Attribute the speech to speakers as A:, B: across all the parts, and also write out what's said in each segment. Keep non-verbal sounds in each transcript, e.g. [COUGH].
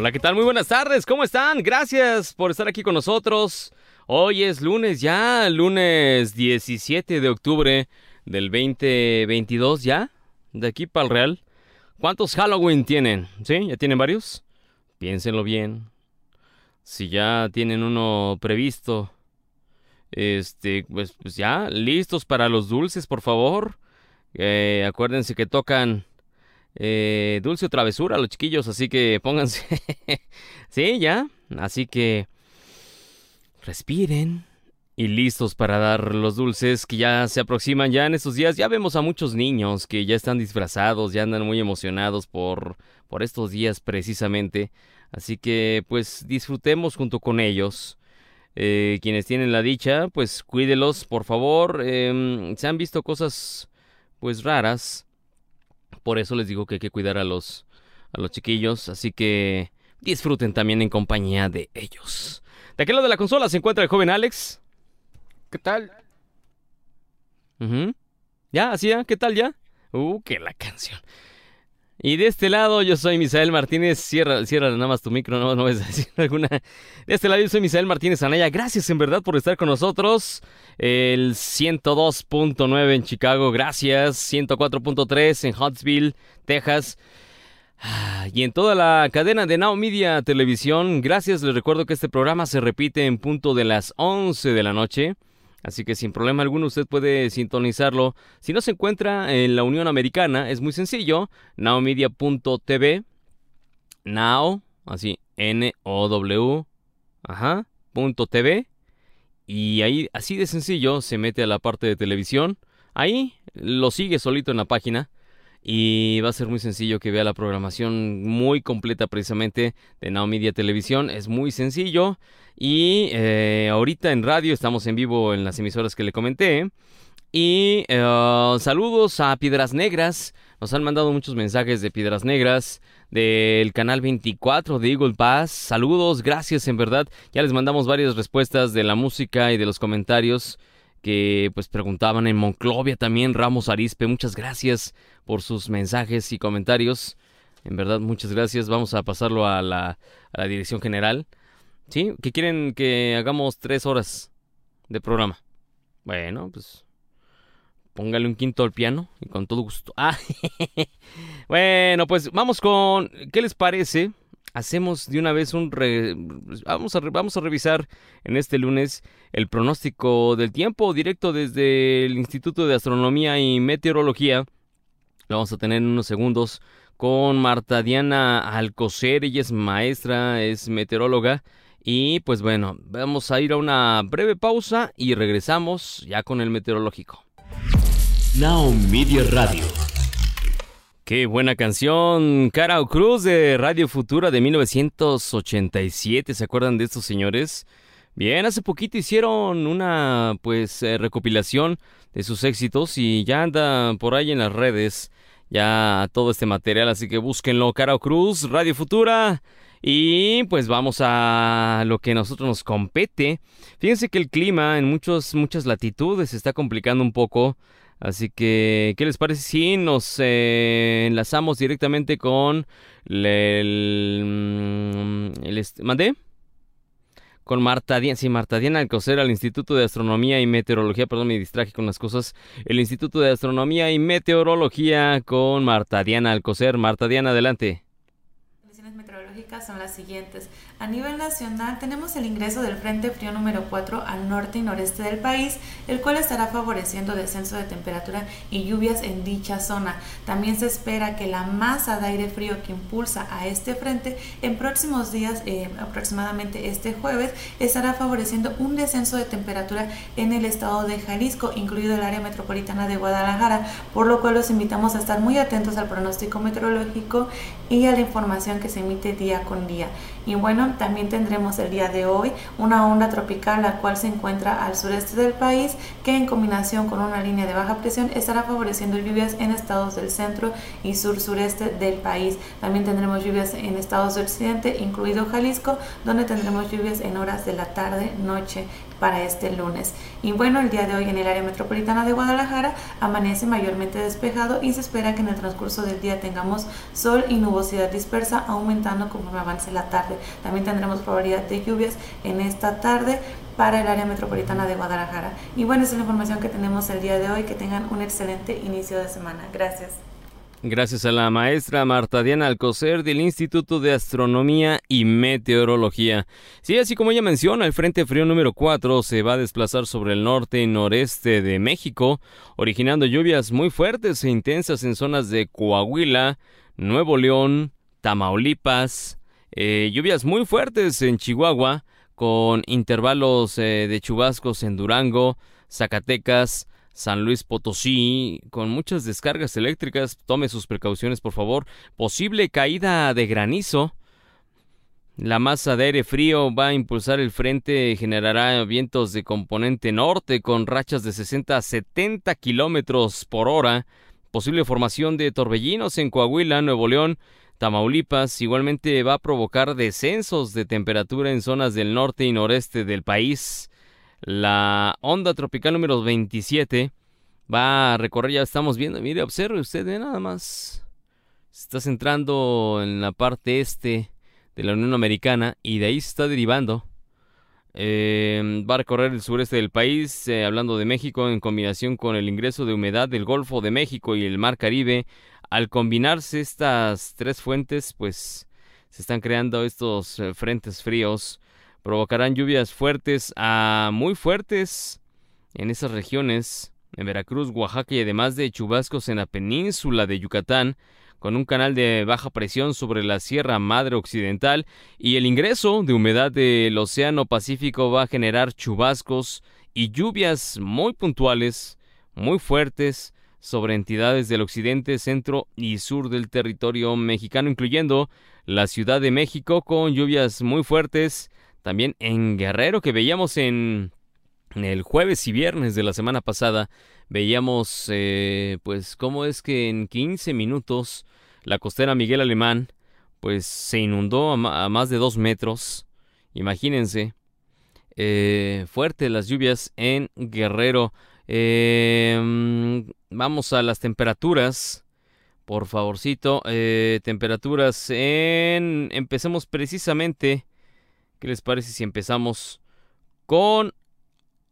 A: Hola, ¿qué tal? Muy buenas tardes, ¿cómo están? Gracias por estar aquí con nosotros. Hoy es lunes ya, lunes 17 de octubre del 2022 ya, de aquí para el Real. ¿Cuántos Halloween tienen? ¿Sí? ¿Ya tienen varios? Piénsenlo bien. Si ya tienen uno previsto, este, pues, pues ya, listos para los dulces, por favor. Eh, acuérdense que tocan eh, dulce o travesura los chiquillos, así que pónganse. [LAUGHS] sí, ya. Así que respiren y listos para dar los dulces que ya se aproximan ya en estos días. Ya vemos a muchos niños que ya están disfrazados, ya andan muy emocionados por, por estos días precisamente. Así que pues disfrutemos junto con ellos. Eh, quienes tienen la dicha, pues cuídelos, por favor. Em, se han visto cosas pues raras. Por eso les digo que hay que cuidar a los, a los chiquillos. Así que disfruten también en compañía de ellos. De aquel lado de la consola se encuentra el joven Alex.
B: ¿Qué tal?
A: ¿Ya? ¿Así ya? ¿Qué tal ya? Uh, que la canción. Y de este lado yo soy Misael Martínez. Cierra, cierra nada más tu micro, no, no vas decir [LAUGHS] alguna. De este lado yo soy Misael Martínez Anaya. Gracias en verdad por estar con nosotros. El 102.9 en Chicago, gracias. 104.3 en Huntsville, Texas. Ah, y en toda la cadena de Now Media Televisión, gracias. Les recuerdo que este programa se repite en punto de las 11 de la noche. Así que sin problema alguno usted puede sintonizarlo. Si no se encuentra en la Unión Americana, es muy sencillo. Nowmedia.tv. Now, así, N-O-W, ajá, punto TV. Y ahí, así de sencillo, se mete a la parte de televisión. Ahí lo sigue solito en la página. Y va a ser muy sencillo que vea la programación muy completa precisamente de Now Media Televisión. Es muy sencillo. Y eh, ahorita en radio estamos en vivo en las emisoras que le comenté. Y eh, saludos a Piedras Negras. Nos han mandado muchos mensajes de Piedras Negras, del canal 24 de Eagle Pass. Saludos, gracias en verdad. Ya les mandamos varias respuestas de la música y de los comentarios que pues preguntaban en Monclovia también. Ramos Arispe, muchas gracias por sus mensajes y comentarios. En verdad, muchas gracias. Vamos a pasarlo a la, dirección general. ¿Sí? Que quieren que hagamos tres horas de programa. Bueno, pues póngale un quinto al piano y con todo gusto. Ah, [LAUGHS] bueno, pues vamos con, ¿qué les parece? Hacemos de una vez un... vamos, a vamos a revisar en este lunes el pronóstico del tiempo directo desde el Instituto de Astronomía y Meteorología. Lo vamos a tener en unos segundos con Marta Diana Alcocer. Ella es maestra, es meteoróloga y pues bueno, vamos a ir a una breve pausa y regresamos ya con el meteorológico.
C: Now Media Radio.
A: Qué buena canción, Carao Cruz de Radio Futura de 1987. ¿Se acuerdan de estos señores? Bien, hace poquito hicieron una pues eh, recopilación de sus éxitos y ya anda por ahí en las redes ya todo este material, así que búsquenlo, Carao Cruz, Radio Futura. Y pues vamos a lo que a nosotros nos compete. Fíjense que el clima en muchos, muchas latitudes se está complicando un poco. Así que, ¿qué les parece si nos eh, enlazamos directamente con el... Mm, el, ¿Mandé? Con Marta Diana, sí, Marta Diana Alcocer al Instituto de Astronomía y Meteorología, perdón, me distraje con las cosas. El Instituto de Astronomía y Meteorología con Marta Diana Alcocer. Marta Diana, adelante
D: son las siguientes. A nivel nacional tenemos el ingreso del Frente Frío número 4 al norte y noreste del país, el cual estará favoreciendo descenso de temperatura y lluvias en dicha zona. También se espera que la masa de aire frío que impulsa a este frente en próximos días, eh, aproximadamente este jueves, estará favoreciendo un descenso de temperatura en el estado de Jalisco, incluido el área metropolitana de Guadalajara, por lo cual los invitamos a estar muy atentos al pronóstico meteorológico y a la información que se emite día con día. Y bueno, también tendremos el día de hoy una onda tropical la cual se encuentra al sureste del país que en combinación con una línea de baja presión estará favoreciendo lluvias en estados del centro y sur sureste del país. También tendremos lluvias en estados del occidente, incluido Jalisco, donde tendremos lluvias en horas de la tarde, noche para este lunes. Y bueno, el día de hoy en el área metropolitana de Guadalajara amanece mayormente despejado y se espera que en el transcurso del día tengamos sol y nubosidad dispersa aumentando conforme avance la tarde. También tendremos probabilidad de lluvias en esta tarde para el área metropolitana de Guadalajara. Y bueno, esa es la información que tenemos el día de hoy. Que tengan un excelente inicio de semana. Gracias.
A: Gracias a la maestra Marta Diana Alcocer del Instituto de Astronomía y Meteorología. Sí, así como ella menciona, el Frente Frío número 4 se va a desplazar sobre el norte y noreste de México, originando lluvias muy fuertes e intensas en zonas de Coahuila, Nuevo León, Tamaulipas, eh, lluvias muy fuertes en Chihuahua, con intervalos eh, de chubascos en Durango, Zacatecas, San Luis Potosí, con muchas descargas eléctricas. Tome sus precauciones, por favor. Posible caída de granizo. La masa de aire frío va a impulsar el frente, generará vientos de componente norte con rachas de 60 a 70 kilómetros por hora. Posible formación de torbellinos en Coahuila, Nuevo León, Tamaulipas. Igualmente va a provocar descensos de temperatura en zonas del norte y noreste del país. La onda tropical número 27 va a recorrer, ya estamos viendo, mire, observe usted, nada más. Se está centrando en la parte este de la Unión Americana y de ahí se está derivando. Eh, va a recorrer el sureste del país, eh, hablando de México, en combinación con el ingreso de humedad del Golfo de México y el Mar Caribe. Al combinarse estas tres fuentes, pues se están creando estos eh, frentes fríos provocarán lluvias fuertes a muy fuertes en esas regiones, en Veracruz, Oaxaca y además de chubascos en la península de Yucatán, con un canal de baja presión sobre la Sierra Madre Occidental y el ingreso de humedad del Océano Pacífico va a generar chubascos y lluvias muy puntuales, muy fuertes, sobre entidades del occidente, centro y sur del territorio mexicano, incluyendo la Ciudad de México, con lluvias muy fuertes también en Guerrero, que veíamos en, el jueves y viernes de la semana pasada, veíamos eh, pues cómo es que en 15 minutos la costera Miguel Alemán pues se inundó a, más de dos metros. Imagínense. Eh, fuerte las lluvias en Guerrero. Em, vamos a las temperaturas. Por favorcito. Eh, temperaturas en... Empecemos precisamente ¿Qué les parece si empezamos con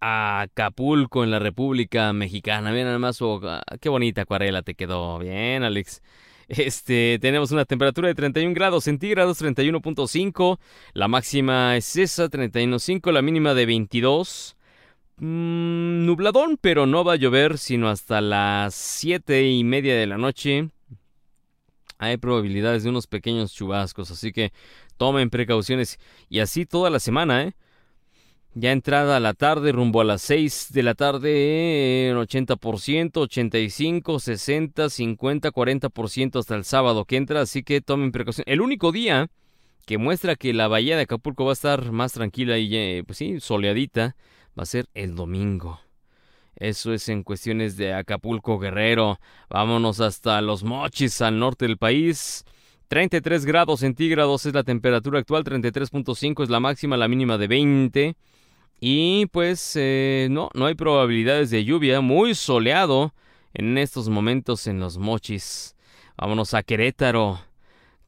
A: Acapulco en la República Mexicana? Bien, además, oh, ah, qué bonita acuarela te quedó. Bien, Alex. Este, tenemos una temperatura de 31 grados centígrados, 31.5. La máxima es esa, 31.5. La mínima de 22. Mm, nubladón, pero no va a llover sino hasta las 7 y media de la noche. Hay probabilidades de unos pequeños chubascos, así que Tomen precauciones. Y así toda la semana, ¿eh? Ya entrada la tarde, rumbo a las 6 de la tarde, en 80%, 85, 60, 50, 40% hasta el sábado que entra, así que tomen precaución. El único día que muestra que la bahía de Acapulco va a estar más tranquila y, eh, pues sí, soleadita, va a ser el domingo. Eso es en cuestiones de Acapulco Guerrero. Vámonos hasta los mochis al norte del país. 33 grados centígrados es la temperatura actual, 33.5 es la máxima, la mínima de 20. Y pues eh, no, no hay probabilidades de lluvia, muy soleado en estos momentos en los mochis. Vámonos a Querétaro.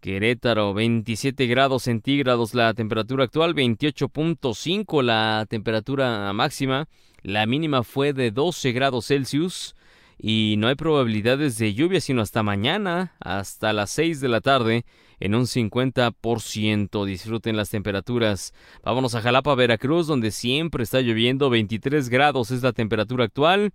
A: Querétaro, 27 grados centígrados la temperatura actual, 28.5 la temperatura máxima, la mínima fue de 12 grados Celsius y no hay probabilidades de lluvia sino hasta mañana, hasta las 6 de la tarde, en un 50%. Disfruten las temperaturas. Vámonos a Jalapa, Veracruz, donde siempre está lloviendo. 23 grados es la temperatura actual.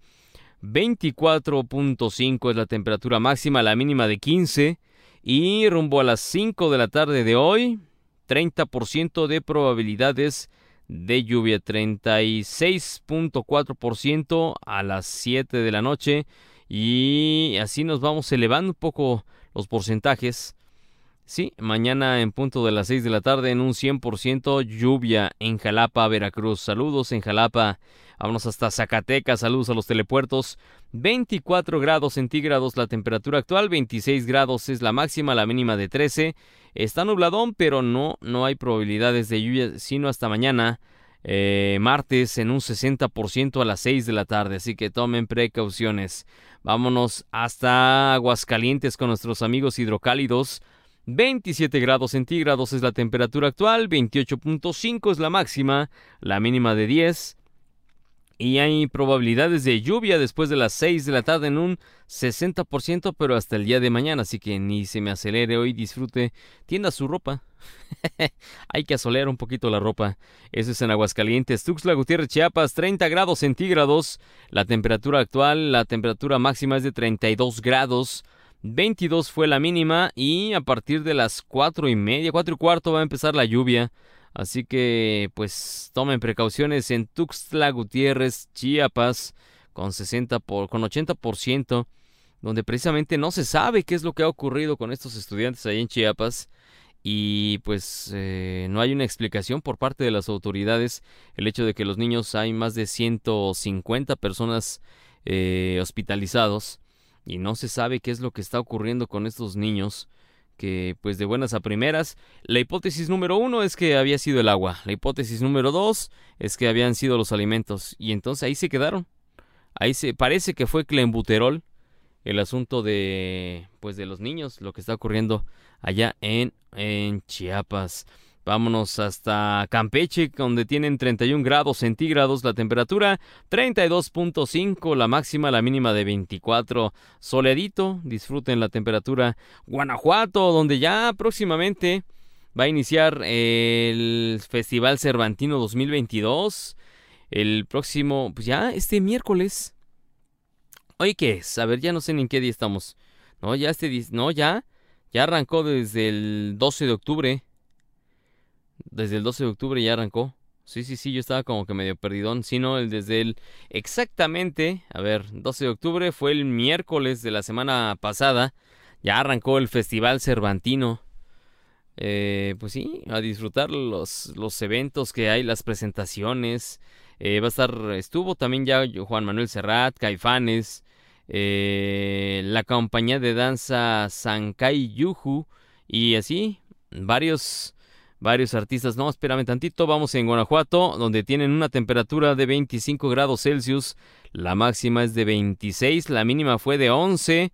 A: 24.5 es la temperatura máxima, la mínima de 15. Y rumbo a las 5 de la tarde de hoy, 30% de probabilidades de lluvia, 36.4% a las 7 de la noche y así nos vamos elevando un poco los porcentajes. Sí, mañana en punto de las 6 de la tarde en un 100% lluvia en Jalapa, Veracruz. Saludos en Jalapa. Vámonos hasta Zacatecas. Saludos a los telepuertos. 24 grados centígrados la temperatura actual. 26 grados es la máxima, la mínima de 13. Está nubladón, pero no, no hay probabilidades de lluvia, sino hasta mañana eh, martes en un 60% a las 6 de la tarde, así que tomen precauciones. Vámonos hasta Aguascalientes con nuestros amigos hidrocálidos. 27 grados centígrados es la temperatura actual, 28.5 es la máxima, la mínima de 10 y hay probabilidades de lluvia después de las 6 de la tarde en un 60%, pero hasta el día de mañana, así que ni se me acelere hoy, disfrute, tienda su ropa. [LAUGHS] hay que asolear un poquito la ropa. Eso es en Aguascalientes, Tuxtla Gutiérrez, Chiapas, 30 grados centígrados. La temperatura actual, la temperatura máxima es de 32 grados. 22 fue la mínima y a partir de las 4 y media, 4 y cuarto va a empezar la lluvia. Así que, pues, tomen precauciones en Tuxtla Gutiérrez, Chiapas, con 60 por, con 80%, donde precisamente no se sabe qué es lo que ha ocurrido con estos estudiantes ahí en Chiapas. Y pues eh, no hay una explicación por parte de las autoridades el hecho de que los niños hay más de 150 personas eh, hospitalizados y no se sabe qué es lo que está ocurriendo con estos niños que pues de buenas a primeras, la hipótesis número uno es que había sido el agua, la hipótesis número dos es que habían sido los alimentos, y entonces ahí se quedaron. Ahí se parece que fue clenbuterol el asunto de pues de los niños, lo que está ocurriendo allá en, en Chiapas. Vámonos hasta Campeche, donde tienen 31 grados centígrados la temperatura, 32.5 la máxima, la mínima de 24. Soledito, disfruten la temperatura. Guanajuato, donde ya próximamente va a iniciar el Festival Cervantino 2022. El próximo, pues ya este miércoles. Hoy qué es? A ver, ya no sé en qué día estamos. No, ya este, no, ya, ya arrancó desde el 12 de octubre. Desde el 12 de octubre ya arrancó. Sí, sí, sí, yo estaba como que medio perdidón. Sí, no, el desde el exactamente, a ver, 12 de octubre fue el miércoles de la semana pasada. Ya arrancó el Festival Cervantino. Eh, pues sí, a disfrutar los, los eventos que hay, las presentaciones. Eh, va a estar, estuvo también ya Juan Manuel Serrat, Caifanes, eh, la compañía de danza Sankai Yuju y así, varios varios artistas. No, espérame tantito, vamos en Guanajuato, donde tienen una temperatura de 25 grados Celsius, la máxima es de 26, la mínima fue de 11.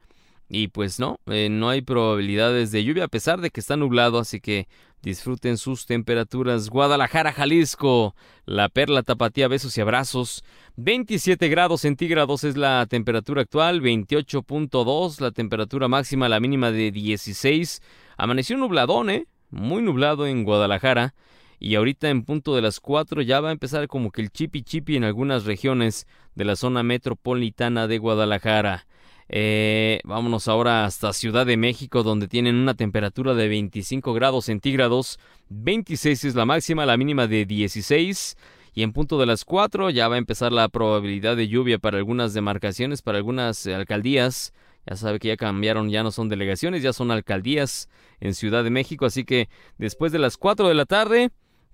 A: Y pues no, eh, no hay probabilidades de lluvia a pesar de que está nublado, así que disfruten sus temperaturas. Guadalajara, Jalisco, la perla tapatía, besos y abrazos. 27 grados centígrados es la temperatura actual, 28.2 la temperatura máxima, la mínima de 16. Amaneció nubladón, ¿eh? Muy nublado en Guadalajara y ahorita en punto de las 4 ya va a empezar como que el chipi chipi en algunas regiones de la zona metropolitana de Guadalajara. Eh, vámonos ahora hasta Ciudad de México donde tienen una temperatura de 25 grados centígrados, 26 es la máxima, la mínima de 16 y en punto de las 4 ya va a empezar la probabilidad de lluvia para algunas demarcaciones, para algunas alcaldías. Ya sabe que ya cambiaron, ya no son delegaciones, ya son alcaldías en Ciudad de México. Así que después de las 4 de la tarde,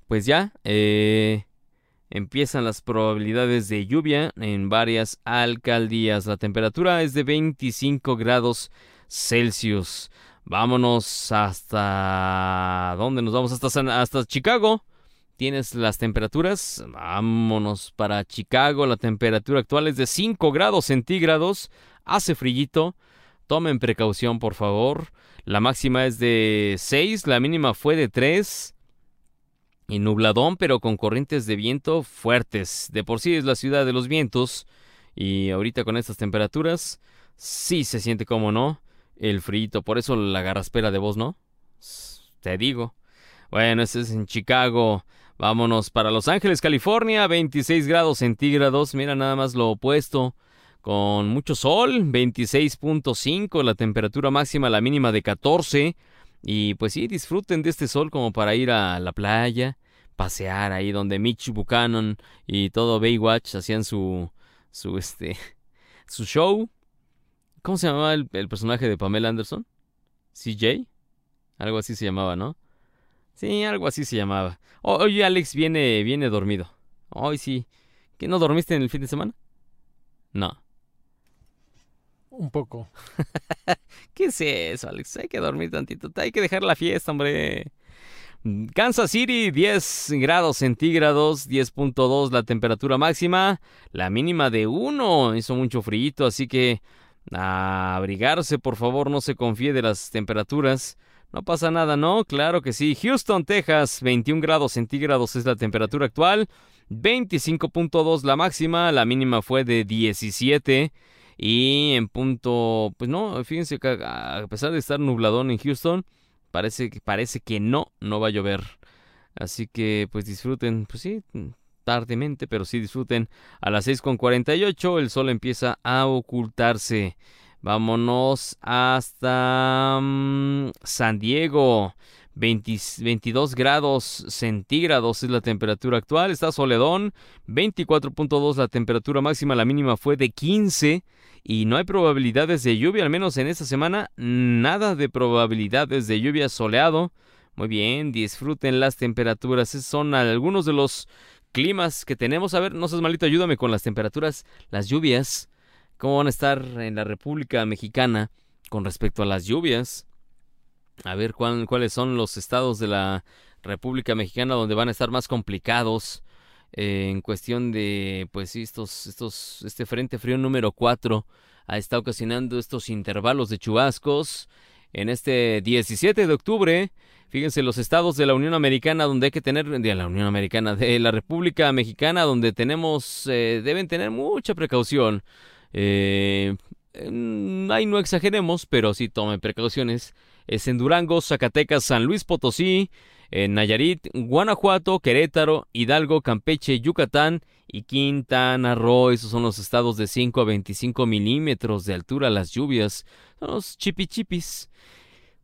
A: pues ya eh, empiezan las probabilidades de lluvia en varias alcaldías. La temperatura es de 25 grados Celsius. Vámonos hasta... ¿Dónde nos vamos? Hasta, hasta Chicago. Tienes las temperaturas. Vámonos para Chicago. La temperatura actual es de 5 grados centígrados hace frillito. Tomen precaución, por favor. La máxima es de 6, la mínima fue de 3. Y nubladón, pero con corrientes de viento fuertes. De por sí es la ciudad de los vientos. Y ahorita con estas temperaturas, sí se siente como no el frillito. Por eso la garraspera de voz, ¿no? Te digo. Bueno, este es en Chicago. Vámonos para Los Ángeles, California. 26 grados centígrados. Mira nada más lo opuesto con mucho sol, 26.5, la temperatura máxima, la mínima de 14. Y pues sí, disfruten de este sol como para ir a la playa, pasear ahí donde Mitch Buchanan y todo Baywatch hacían su, su, este, [LAUGHS] su show. ¿Cómo se llamaba el, personaje de Pamela Anderson? CJ. Algo así se llamaba, ¿no? Sí, algo así se llamaba. Hoy Alex viene, viene dormido. Hoy sí. ¿Que no dormiste en el fin de semana? No.
B: Un poco. [LAUGHS]
A: ¿Qué es eso, Alex? Hay que dormir tantito. Hay que dejar la fiesta, hombre. Kansas City, 10 grados centígrados, 10.2 la temperatura máxima, la mínima de 1, hizo mucho frío, así que a abrigarse, por favor, no se confíe de las temperaturas. No pasa nada, ¿no? Claro que sí. Houston, Texas, 21 grados centígrados es la temperatura actual, 25.2 la máxima, la mínima fue de 17. Y en punto, pues no, fíjense que a pesar de estar nubladón en Houston, parece, parece que no, no va a llover. Así que pues disfruten, pues sí, tardemente, pero sí disfruten. A las 6.48 el sol empieza a ocultarse. Vámonos hasta mm, San Diego. 22 grados centígrados es la temperatura actual. Está soledón. 24.2 la temperatura máxima. La mínima fue de 15 y no hay probabilidades de lluvia, al menos en esta semana, nada de probabilidades de lluvia soleado. Muy bien, disfruten las temperaturas, Esos son algunos de los climas que tenemos. A ver, no seas malito, ayúdame con las temperaturas, las lluvias, cómo van a estar en la República Mexicana con respecto a las lluvias. A ver cuáles son los estados de la República Mexicana donde van a estar más complicados eh, en cuestión de, pues estos, estos, este frente frío número 4 ha estado ocasionando estos intervalos de chubascos. En este 17 de octubre, fíjense los estados de la Unión Americana donde hay que tener, de la Unión Americana, de la República Mexicana donde tenemos, eh, deben tener mucha precaución. Eh, ahí no exageremos, pero sí tomen precauciones. Es en Durango, Zacatecas, San Luis Potosí, en Nayarit, Guanajuato, Querétaro, Hidalgo, Campeche, Yucatán y Quintana Roo. Esos son los estados de 5 a 25 milímetros de altura. Las lluvias son los chipichipis.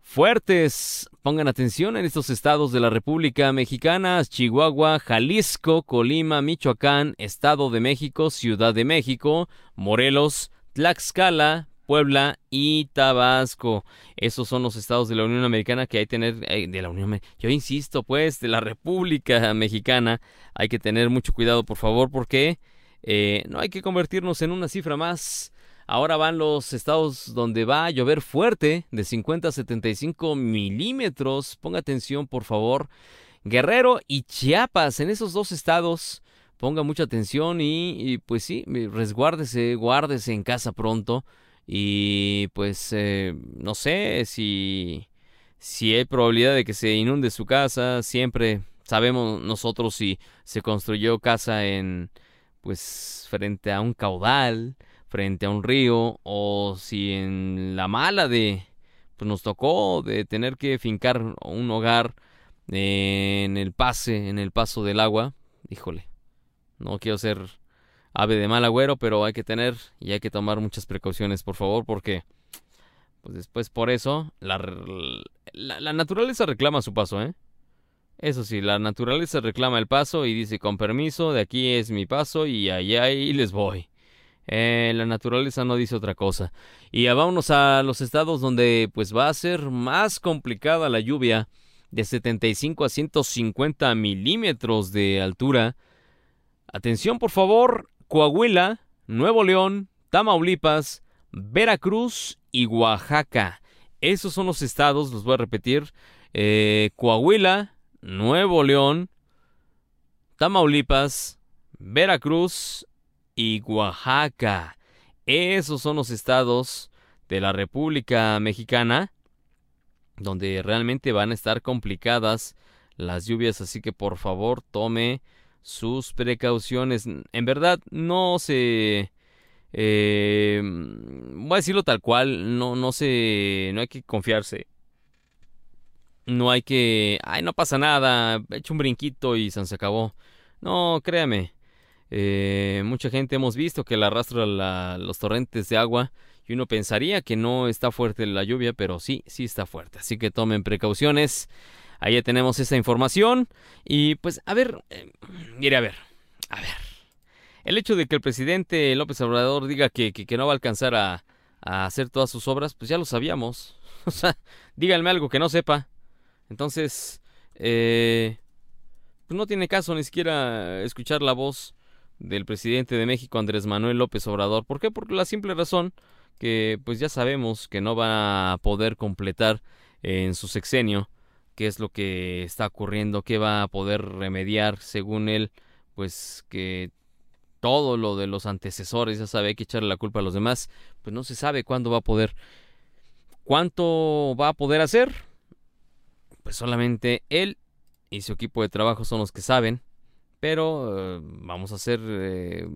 A: Fuertes. Pongan atención en estos estados de la República Mexicana, Chihuahua, Jalisco, Colima, Michoacán, Estado de México, Ciudad de México, Morelos, Tlaxcala, Puebla y Tabasco. Esos son los estados de la Unión Americana que hay que tener, eh, de la Unión yo insisto pues, de la República Mexicana, hay que tener mucho cuidado por favor porque eh, no hay que convertirnos en una cifra más. Ahora van los estados donde va a llover fuerte, de 50 a 75 milímetros. Ponga atención, por favor. Guerrero y Chiapas, en esos dos estados, ponga mucha atención y, pues sí, resguárdese, guárdese en casa pronto y pues eh, no sé si, si hay probabilidad de que se inunde su casa. Siempre sabemos nosotros si se construyó casa en pues frente a un caudal, frente a un río o si en la mala de pues nos tocó de tener que fincar un hogar en el pase, en el paso del agua. Híjole, no quiero ser ave de mal agüero, pero hay que tener y hay que tomar muchas precauciones, por favor, porque pues después por eso la, la, naturaleza reclama su paso, ¿eh? Eso sí, la naturaleza reclama el paso y dice con permiso, de aquí es mi paso y allá y les voy. Eh, la naturaleza no dice otra cosa. Y ya vámonos a los estados donde pues va a ser más complicada la lluvia de 75 a 150 milímetros de altura. Atención por favor, Coahuila, Nuevo León, Tamaulipas, Veracruz y Oaxaca. Esos son los estados, los voy a repetir. Eh, Coahuila, Nuevo León, Tamaulipas, Veracruz y Oaxaca. Esos son los estados de la República Mexicana donde realmente van a estar complicadas las lluvias, así que por favor tome sus precauciones. En verdad, no se... Eh, voy a decirlo tal cual, no, no se... No hay que confiarse. No hay que... Ay, no pasa nada, he hecho un brinquito y se acabó. No, créame. Eh, mucha gente hemos visto que le arrastra los torrentes de agua y uno pensaría que no está fuerte la lluvia, pero sí, sí está fuerte. Así que tomen precauciones. Ahí ya tenemos esa información. Y pues, a ver, eh, mire, a ver, a ver. El hecho de que el presidente López Obrador diga que, que, no va a alcanzar a, a, hacer todas sus obras, pues ya lo sabíamos. [LAUGHS] O sea, díganme algo que no sepa. Entonces, eh, pues no tiene caso ni siquiera escuchar la voz del presidente de México, Andrés Manuel López Obrador. ¿Por qué? Por la simple razón que pues ya sabemos que no va a poder completar en su sexenio qué es lo que está ocurriendo, qué va a poder remediar, según él, pues que todo lo de los antecesores, ya sabe, hay que echarle la culpa a los demás, pues no se sabe cuándo va a poder. ¿Cuánto va a poder hacer? Pues solamente él y su equipo de trabajo son los que saben, pero eh, vamos a ser eh,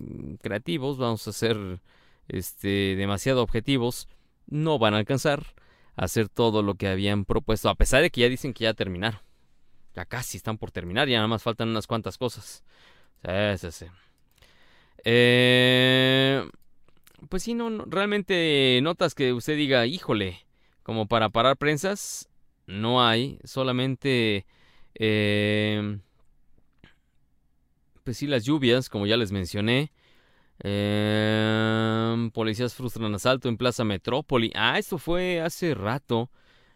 A: creativos, vamos a ser este, demasiado objetivos, no van a alcanzar a hacer todo lo que habían propuesto, a pesar de que ya dicen que ya terminaron. Ya casi están por terminar, ya nada más faltan unas cuantas cosas. Eh, pues sí, no, realmente notas que usted diga, híjole, como para parar prensas, no hay, solamente, eh, pues sí, las lluvias, como ya les mencioné. Eh, policías frustran asalto en Plaza Metrópoli. Ah, esto fue hace rato.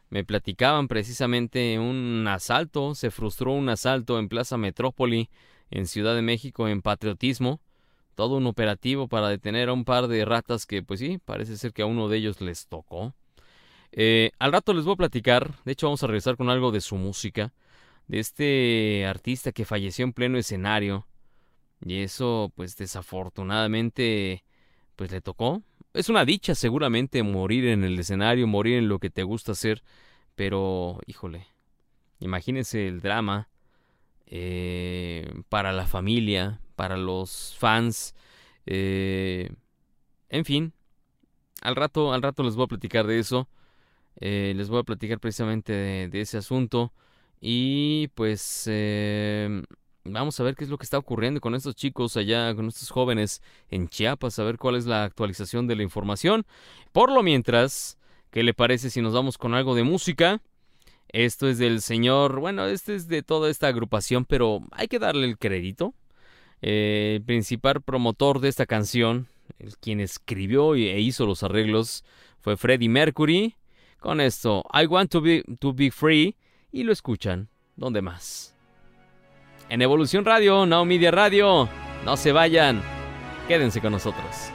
A: Me platicaban precisamente un asalto, se frustró un asalto en Plaza Metrópoli en Ciudad de México en patriotismo. Todo un operativo para detener a un par de ratas que, pues sí, parece ser que a uno de ellos les tocó. Eh, al rato les voy a platicar, de hecho vamos a regresar con algo de su música, de este artista que falleció en pleno escenario. Y eso, pues desafortunadamente, pues le tocó. Es una dicha seguramente morir en el escenario, morir en lo que te gusta hacer, pero, híjole, imagínense el drama eh, para la familia, para los fans, eh, en fin, al rato, al rato les voy a platicar de eso, eh, les voy a platicar precisamente de, ese asunto y pues vamos a ver qué es lo que está ocurriendo con estos chicos allá, con estos jóvenes en Chiapas, a ver cuál es la actualización de la información. Por lo mientras, ¿qué le parece si nos vamos con algo de música? Esto es del señor, bueno, este es de toda esta agrupación, pero hay que darle el crédito. Eh, el principal promotor de esta canción, el quien escribió e hizo los arreglos, fue Freddie Mercury. Con esto, I Want to Be, to be Free, y lo escuchan. ¿Dónde más? En Evolución Radio, Now Media Radio. No se vayan. Quédense con nosotros.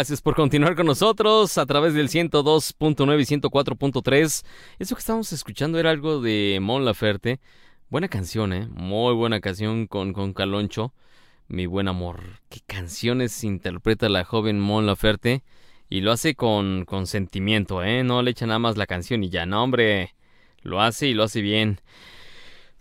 A: Gracias por continuar con nosotros a través del 102.9 y 104.3. Eso que estábamos escuchando era algo de Mon Laferte. Buena canción, ¿eh? Muy buena canción con, con Caloncho. Mi buen amor. ¿Qué canciones interpreta la joven Mon Laferte? Y lo hace con, con sentimiento, ¿eh? No le echa nada más la canción y ya. No, hombre. Lo hace y lo hace bien.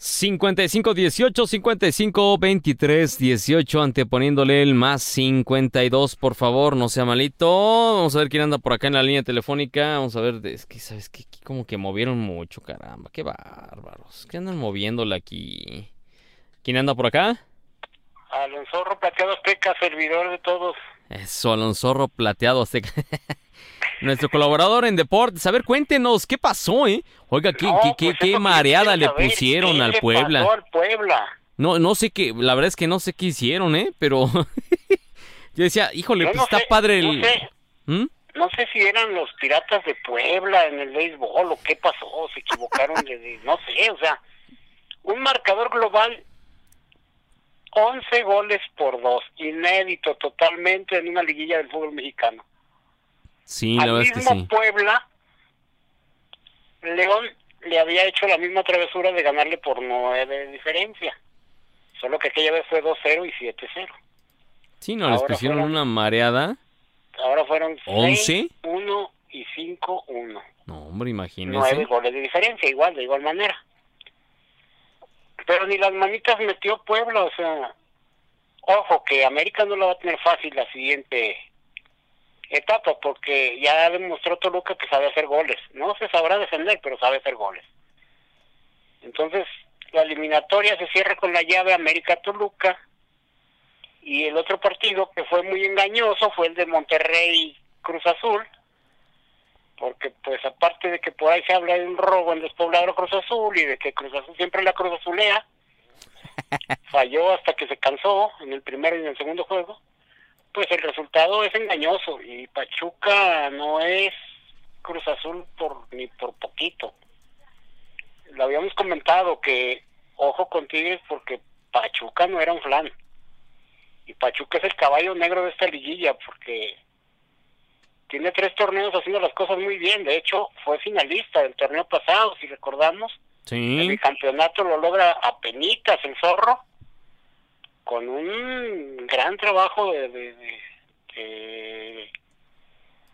A: 55 18 55 23 18 anteponiéndole el más 52 por favor no sea malito. Vamos a ver quién anda por acá en la línea telefónica. Vamos a ver es que sabes que como que movieron mucho caramba qué bárbaros. Qué andan moviéndole aquí quién anda por acá
E: Alonso Plateado Azteca servidor de todos.
A: Eso Alonso Plateado Azteca [LAUGHS] nuestro colaborador en deportes. A ver, cuéntenos, ¿qué pasó, eh? Oiga, ¿qué, qué, qué, pues, mareada le pusieron al Puebla?
E: Puebla?
A: No, no sé qué, la verdad es que no sé qué hicieron, ¿eh? Pero [LAUGHS] yo decía, híjole, pues está padre el...
E: No sé. ¿Mm? no sé si eran los piratas de Puebla en el béisbol o qué pasó, se equivocaron de, no sé, o sea, un marcador global 11 goles por dos, inédito totalmente en una liguilla del fútbol mexicano.
A: Sí, la verdad es que sí.
E: Puebla, León le había hecho la misma travesura de ganarle por nueve de diferencia. Solo que aquella vez fue 2-0 y 7-0.
A: Sí, no, les pusieron una mareada.
E: Ahora fueron
A: 11,
E: 1 y 5-1.
A: No, hombre, imagínese.
E: Nueve goles de diferencia, igual, de igual manera. Pero ni las manitas metió Puebla, o sea, ojo que América no lo va a tener fácil la siguiente etapa, porque ya demostró Toluca que sabe hacer goles. No se sabrá defender, pero sabe hacer goles. Entonces, la eliminatoria se cierra con la llave América-Toluca. Y el otro partido que fue muy engañoso fue el de Monterrey-Cruz Azul. Porque, pues, aparte de que por ahí se habla de un robo en despoblado Cruz Azul y de que Cruz Azul siempre la Cruz Azulea, [LAUGHS] falló hasta que se cansó en el primer y en el segundo juego, pues el resultado es engañoso y Pachuca no es Cruz Azul por ni por poquito. Lo habíamos comentado que ojo con Tigres porque Pachuca no era un flan. Y Pachuca es el caballo negro de esta liguilla porque tiene tres torneos haciendo las cosas muy bien. De hecho, fue finalista del torneo pasado, si recordamos.
A: Sí.
E: El campeonato lo logra a penitas el zorro, con un gran trabajo de, de- de- de-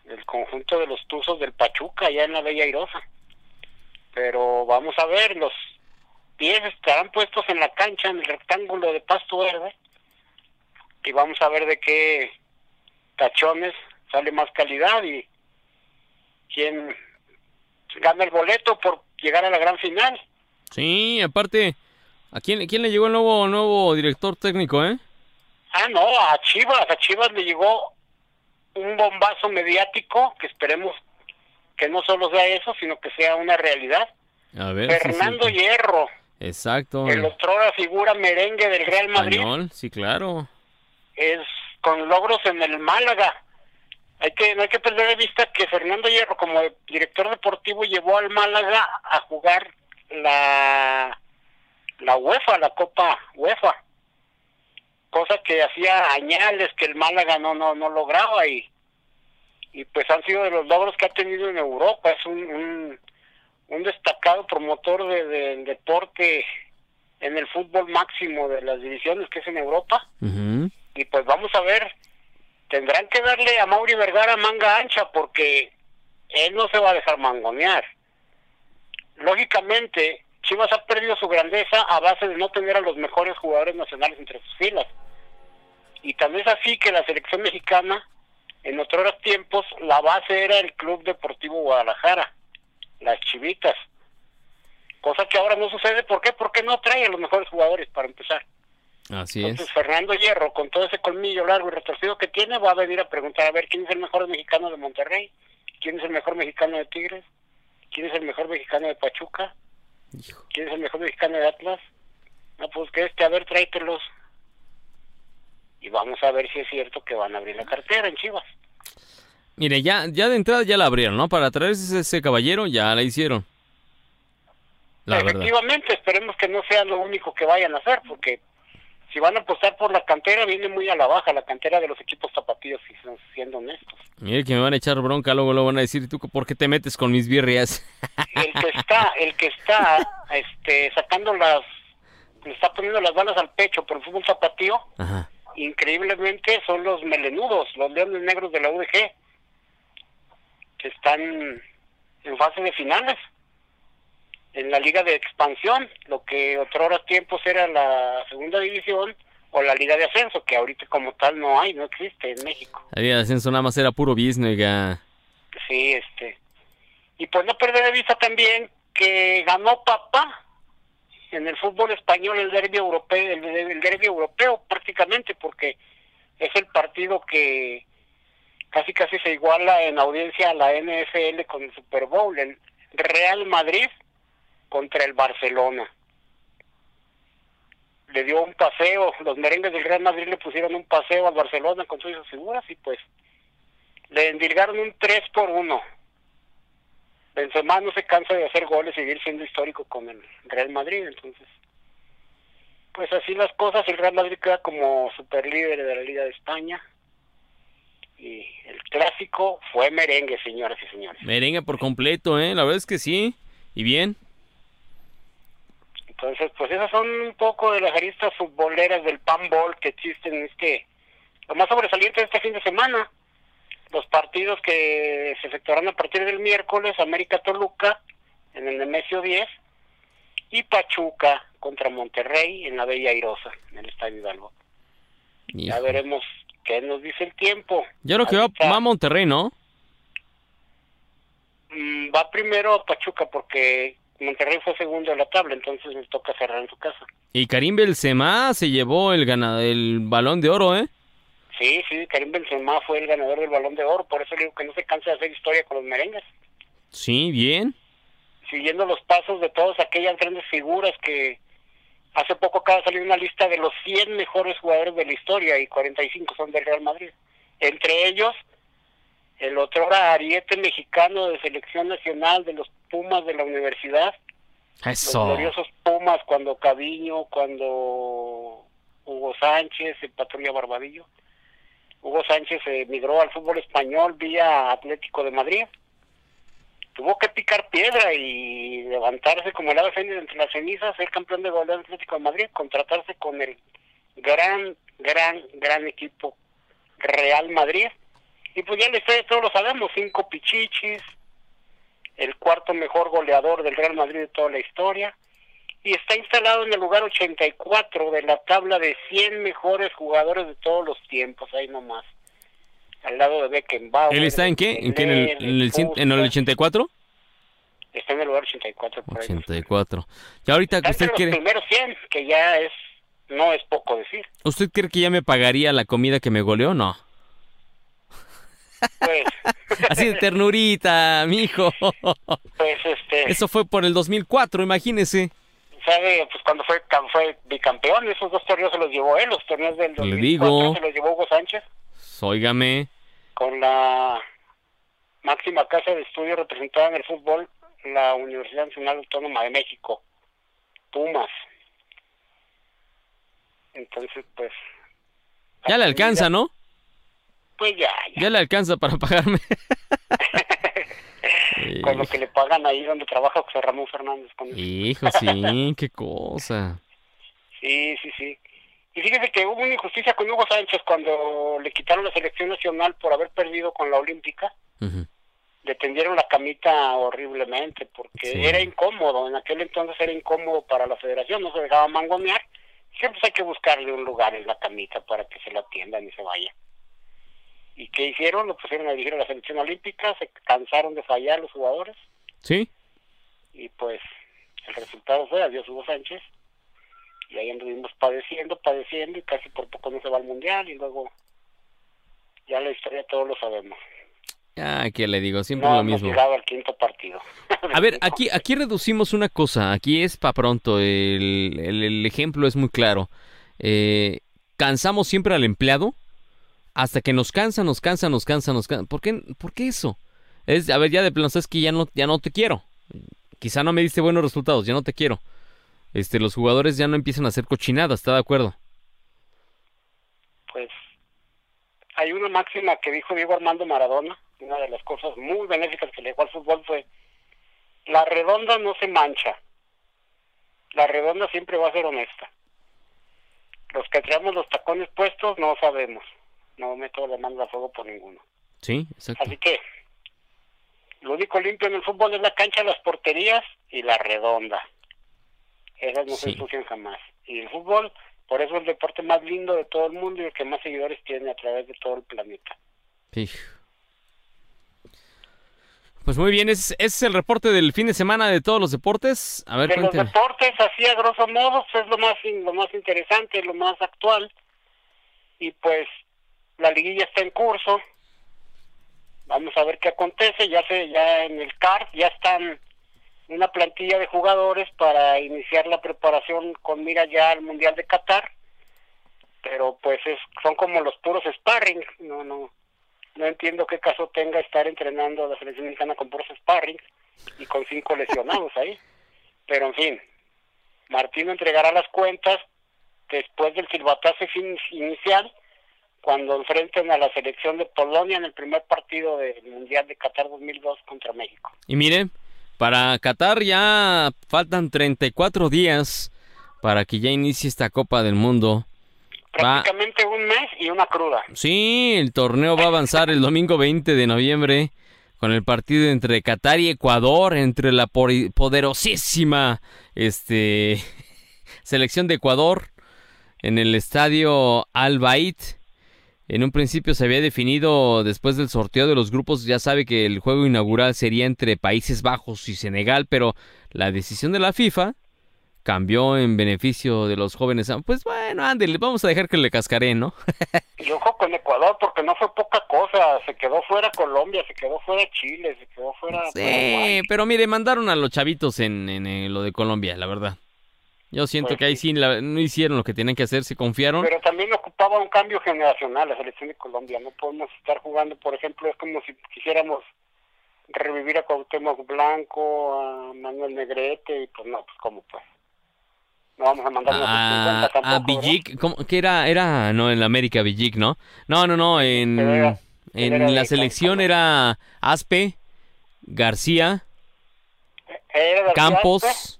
E: del conjunto de los Tuzos del Pachuca, allá en la Bella Airosa. Pero vamos a ver, los pies estarán puestos en la cancha, en el rectángulo de pasto verde, y vamos a ver de qué tachones sale más calidad y quién gana el boleto por llegar a la gran final.
A: Sí, aparte, ¿a quién, quién le llegó el nuevo, nuevo director técnico, eh?
E: Ah, no, a Chivas, a Chivas le llegó un bombazo mediático que esperemos que no solo sea eso, sino que sea una realidad.
A: A ver. sí,
E: Fernando
A: sí.
E: Hierro,
A: Exacto.
E: el otrora figura merengue del Real Madrid,
A: Español, sí, claro.
E: es con logros en el Málaga. Hay que, no hay que perder de vista que Fernando Hierro, como director deportivo, llevó al Málaga a jugar la, la UEFA, la Copa UEFA. Cosa que hacía añales que el Málaga no, no, no lograba y, y pues han sido de los logros que ha tenido en Europa. Es un, un, un destacado promotor de- del deporte en el fútbol máximo de las divisiones que es en Europa y pues vamos a ver, tendrán que darle a Mauri Vergara manga ancha porque él no se va a dejar mangonear. Lógicamente, Chivas ha perdido su grandeza a base de no tener a los mejores jugadores nacionales entre sus filas. Y también es así que la selección mexicana, en otros tiempos, la base era el Club Deportivo Guadalajara, las Chivitas. Cosa que ahora no sucede, ¿por qué? Porque no trae a los mejores jugadores para empezar.
A: Así es.
E: Entonces Fernando Hierro, con todo ese colmillo largo y retorcido que tiene, va a venir a preguntar a ver quién es el mejor mexicano de Monterrey, quién es el mejor mexicano de Tigres, quién es el mejor mexicano de Pachuca,
A: Hijo.
E: quién es el mejor mexicano de Atlas. No, pues que este, a ver, tráetelos. Y vamos a ver si es cierto que van a abrir la cartera en Chivas.
A: Mire, ya, ya de entrada ya la abrieron, ¿no? Para traerse ese, caballero, ya la hicieron. La verdad.
E: Efectivamente, esperemos que no sea lo único que vayan a hacer, porque van a apostar por la cantera, viene muy a la baja la cantera de los equipos zapatillos, si son siendo honestos.
A: Mire que me van a echar bronca, luego lo van a decir, ¿tú por qué te metes con mis birrias?
E: el que está, el que está este sacando las le está poniendo las balas al pecho por el fútbol zapatillo,
A: Ajá.
E: increíblemente son los melenudos, los leones negros de la UDG, que están en fase de finales en la liga de expansión, lo que otros tiempos era la segunda división o la liga de ascenso, que ahorita como tal no hay, no existe en México.
A: La vida de ascenso nada más era puro business, oiga.
E: Sí, este. Y pues no perder de vista también que ganó papá en el fútbol español el derbi europeo, el, el derbi europeo prácticamente, porque es el partido que casi casi se iguala en audiencia a la NFL con el Super Bowl, el Real Madrid contra el Barcelona. Le dio un paseo, los merengues del Real Madrid le pusieron un paseo al Barcelona con sus figuras y pues le endilgaron un 3 por 1. Benzema no se cansa de hacer goles y seguir siendo histórico con el Real Madrid, entonces pues así las cosas, el Real Madrid queda como superlíder de la Liga de España y el clásico fue merengue, señoras y señores.
A: Merengue por completo, ¿eh? La verdad es que sí. Y bien.
E: Entonces, pues esas son un poco de las aristas futboleras del panball que existen en este, lo más sobresaliente de este fin de semana. Los partidos que se efectuarán a partir del miércoles, América Toluca en el Nemesio 10 y Pachuca contra Monterrey en la Bella Airosa, en el Estadio Hidalgo. Ya
A: Hijo.
E: veremos qué nos dice el tiempo.
A: Yo creo que va,
E: Ahorita,
A: va a Monterrey, ¿no?
E: mm, va primero a Pachuca porque Monterrey fue segundo en la tabla, entonces les toca cerrar en su casa.
A: Y Karim Benzema se llevó el gana el balón de oro, ¿eh?
E: Sí, sí, Karim Benzema fue el ganador del Balón de Oro, por eso le digo que no se cansa de hacer historia con los merengues,
A: Sí, bien.
E: siguiendo los pasos de todas aquellas grandes figuras que Hace poco acaba de salir una lista de los 100 mejores jugadores de la historia y 45 son del Real Madrid. Entre ellos, el otro era ariete mexicano de selección nacional de los Pumas de la universidad. Los
A: Eso.
E: gloriosos Pumas cuando Caviño, cuando Hugo Sánchez, el patrulla Barbadillo. Hugo Sánchez eh, migró al fútbol español vía Atlético de Madrid. Tuvo que picar piedra y levantarse como el ave fénix entre las cenizas, ser campeón de goleo del Atlético de Madrid, contratarse con el gran, gran, gran equipo Real Madrid. Y pues ya les todos lo sabemos, cinco pichichis, el cuarto mejor goleador del Real Madrid de toda la historia. Y está instalado en el lugar 84 de la tabla de 100 mejores jugadores de todos los tiempos, ahí nomás. Al lado de Beckenbauer.
A: ¿Él está en qué? ¿En, qué? ¿En, el, en, el, en el
E: Puskas.
A: 84?
E: Está en el lugar 84 por ahí.
A: 84. Ya ahorita
E: Está
A: usted
E: entre los
A: quiere,
E: primeros 100, que ya es, no es poco decir.
A: ¿usted cree que ya me pagaría la comida que me goleó? No.
E: Pues, [LAUGHS]
A: Así de ternurita, mijo.
E: pues este,
A: Eso fue por el 2004, imagínese.
E: sabe, pues cuando fue, fue bicampeón, esos dos torneos se los llevó él, los torneos del
A: Le
E: 2004
A: digo.
E: se los llevó Hugo Sánchez
A: Óigame.
E: con la máxima casa de estudio representada en el fútbol, la Universidad Nacional Autónoma de México, Pumas. Entonces, pues,
A: Ya le alcanza, ¿no?
E: Pues ya, ya.
A: Ya le alcanza para pagarme. [LAUGHS]
E: con lo que le pagan ahí donde trabaja José Ramón Fernández. Con.
A: Hijo, sí, [LAUGHS] qué cosa.
E: Sí, sí, sí. Y fíjese que hubo una injusticia con Hugo Sánchez cuando le quitaron la selección nacional por haber perdido con la Olímpica.
A: Ujú.
E: Le tendieron la camita horriblemente porque
A: Sí.
E: era incómodo. En aquel entonces era incómodo para la federación, no se dejaba mangonear. Siempre hay que buscarle un lugar en la camita para que se la atiendan y se vaya. ¿Y qué hicieron? Lo pusieron a dirigir a la selección olímpica, se cansaron de fallar los jugadores
A: ¿Sí?
E: y pues el resultado fue adiós Hugo Sánchez y ahí anduvimos padeciendo, padeciendo y casi por poco no se va al mundial y luego ya la historia todos lo sabemos.
A: Ah, ¿qué le digo? Siempre
E: No
A: lo
E: hemos
A: mismo.
E: llegado al quinto partido. [LAUGHS]
A: A ver, aquí, aquí reducimos una cosa. Aquí es para pronto. El, el- el ejemplo es muy claro. Eh, cansamos siempre al empleado hasta que nos cansa, nos cansa, nos cansa, nos cansa. ¿Por qué, por qué eso? Es, a ver, ya de plano, sabes que ya no, ya no te quiero. Quizá no me diste buenos resultados, ya no te quiero. Este, los jugadores ya no empiezan a hacer cochinadas, ¿está de acuerdo?
E: Pues hay una máxima que dijo Diego Armando Maradona, una de las cosas muy benéficas que le dejó al fútbol fue la redonda no se mancha. La redonda siempre va a ser honesta. Los que traemos los tacones puestos no sabemos. No meto la mano a fuego por ninguno.
A: Sí, exacto.
E: Así que lo único limpio en el fútbol es la cancha, las porterías y la redonda. Esas no se ensucian jamás. Y el fútbol, por eso es el deporte más lindo de todo el mundo y el que más seguidores tiene a través de todo el planeta.
A: Sí. Pues muy bien, ese, es el reporte del fin de semana de todos los deportes. A ver,
E: de los deportes, así a grosso modo, pues, es lo más, lo más interesante, lo más actual. Y pues la liguilla está en curso. Vamos a ver qué acontece. Ya se, ya en el CAR ya están una plantilla de jugadores para iniciar la preparación con mira ya al Mundial de Qatar. Pero pues es, son como los puros sparring. No, no, no entiendo qué caso tenga estar entrenando a la selección mexicana con puros sparring y con cinco lesionados ahí. Pero en fin, Martino entregará las cuentas después del silbatazo inicial cuando enfrenten a la selección de Polonia en el primer partido del Mundial de Qatar 2002 contra México.
A: Y mire, para Qatar ya faltan 34 días para que ya inicie esta Copa del Mundo. Va,
E: Prácticamente un mes y una cruda.
A: sí, el torneo va a avanzar el domingo 20 de noviembre con el partido entre Qatar y Ecuador, entre la poderosísima este, [LAUGHS] selección de Ecuador en el estadio Al Bayt. En un principio se había definido después del sorteo de los grupos, ya sabe que el juego inaugural sería entre Países Bajos y Senegal, pero la decisión de la FIFA cambió en beneficio de los jóvenes. Pues bueno, ándele, vamos a dejar que le cascaré, ¿no? [LAUGHS]
E: Y ojo con Ecuador porque no fue poca cosa. Se quedó fuera Colombia, se quedó fuera Chile, se quedó fuera
A: Sí,
E: Paraguay.
A: pero mire, mandaron a los chavitos en, en, eh, lo de Colombia, la verdad. Yo siento
E: Pues
A: que ahí sí la- no hicieron lo que tenían que hacer, se confiaron.
E: Pero también ocupaba un cambio generacional la selección de Colombia. No podemos estar jugando, por ejemplo, es como si quisiéramos revivir a Cuauhtémoc Blanco, a Manuel Negrete, y pues no, pues cómo pues. No vamos a mandar unos
A: a,
E: 50
A: a. Villic, ¿cómo? que era, era, no, en la América Villic, ¿no? No, no, no, en,
E: Pero era-
A: en
E: era
A: la selección era Aspe, García,
E: Aspe,
A: Campos,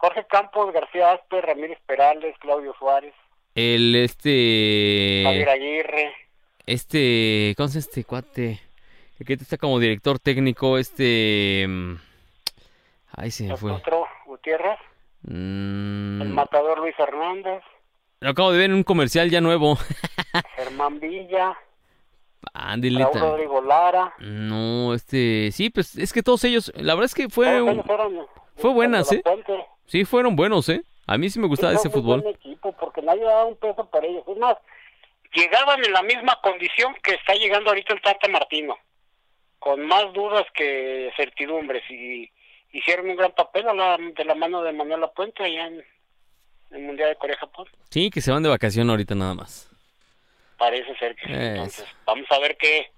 E: Jorge Campos, García Aspe, Ramírez Perales, Claudio Suárez,
A: el este,
E: Javier Aguirre,
A: este, ¿cómo llama este cuate? El que está como director técnico, este, mm, ay, se me fue.
E: otro Gutiérrez,
A: Mm,
E: el matador Luis Hernández,
A: lo acabo de ver en un comercial ya nuevo. [LAUGHS]
E: Germán Villa,
A: Ándele,
E: Raúl Rodrigo Lara.
A: No, este, sí, pues es que todos ellos, la verdad es que fue,
E: Todos
A: un-
E: ellos eran
A: fue buena, ¿sí?
E: Puente.
A: Sí, fueron buenos, ¿eh? A mí sí me gustaba
E: Sí,
A: ese fútbol.
E: buen equipo porque nadie daba un peso para ellos. Es más, llegaban en la misma condición que está llegando ahorita el Tata Martino, con más dudas que certidumbres y hicieron un gran papel a la- de la mano de Manuel Puente allá en el Mundial de Corea-Japón.
A: Sí, que se van de vacación ahorita nada más.
E: Parece ser que sí. Entonces, vamos a ver qué.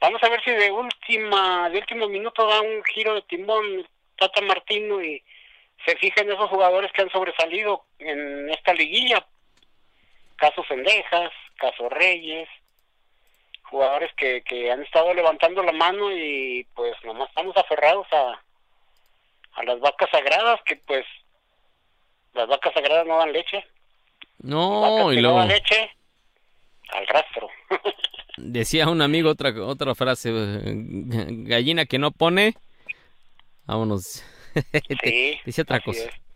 E: Vamos a ver si de última, de último minuto da un giro de timón Tata Martino y se fija en esos jugadores que han sobresalido en esta liguilla. Caso Sendejas, caso Reyes, jugadores que, que han estado levantando la mano y pues nomás estamos aferrados a, a las vacas sagradas que pues las vacas sagradas no dan leche.
A: No, y
E: que no
A: luego
E: dan leche al rastro. [LAUGHS]
A: decía un amigo otra otra frase, eh, gallina que no pone, vámonos. [LAUGHS]
E: Sí,
A: decía otra cosa.
E: es.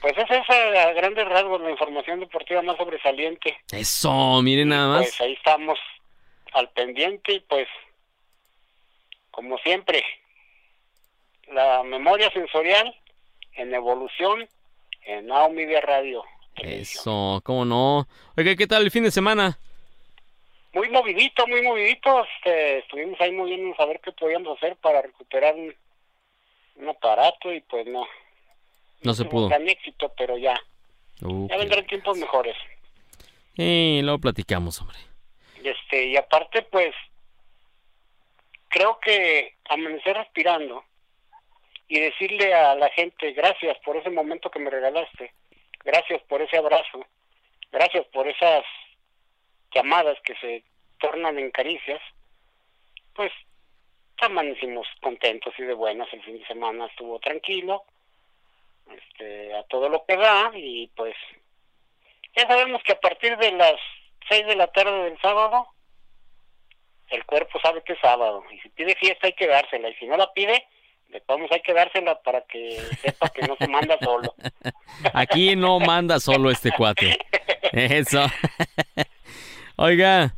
E: Pues esa es a grandes rasgos la información deportiva más sobresaliente.
A: Eso, miren nada más.
E: Pues ahí estamos al pendiente y pues, como siempre, la memoria sensorial en evolución en Now Media Radio. Televisión.
A: Eso, cómo no. Oiga, ¿qué tal el fin de semana?
E: Muy movidito, muy movidito. Este, estuvimos ahí moviéndonos a ver qué podíamos hacer para recuperar un, un aparato y pues no.
A: No se pudo.
E: Gran éxito, pero ya. Ya vendrán tiempos mejores.
A: Eh, luego platicamos, hombre.
E: Este, y aparte, pues, creo que amanecer respirando y decirle a la gente gracias por ese momento que me regalaste, gracias por ese abrazo, gracias por esas llamadas que se tornan en caricias, pues amanecimos contentos y de buenas, el fin de semana estuvo tranquilo, este, a todo lo que da y pues ya sabemos que a partir de las 6 de la tarde del sábado, el cuerpo sabe que es sábado. Y si pide fiesta hay que dársela. Y si no la pide, de todos modos hay que dársela para que sepa que no se manda solo. [LAUGHS]
A: Aquí no manda solo este cuate. [LAUGHS] Eso. [LAUGHS] Oiga,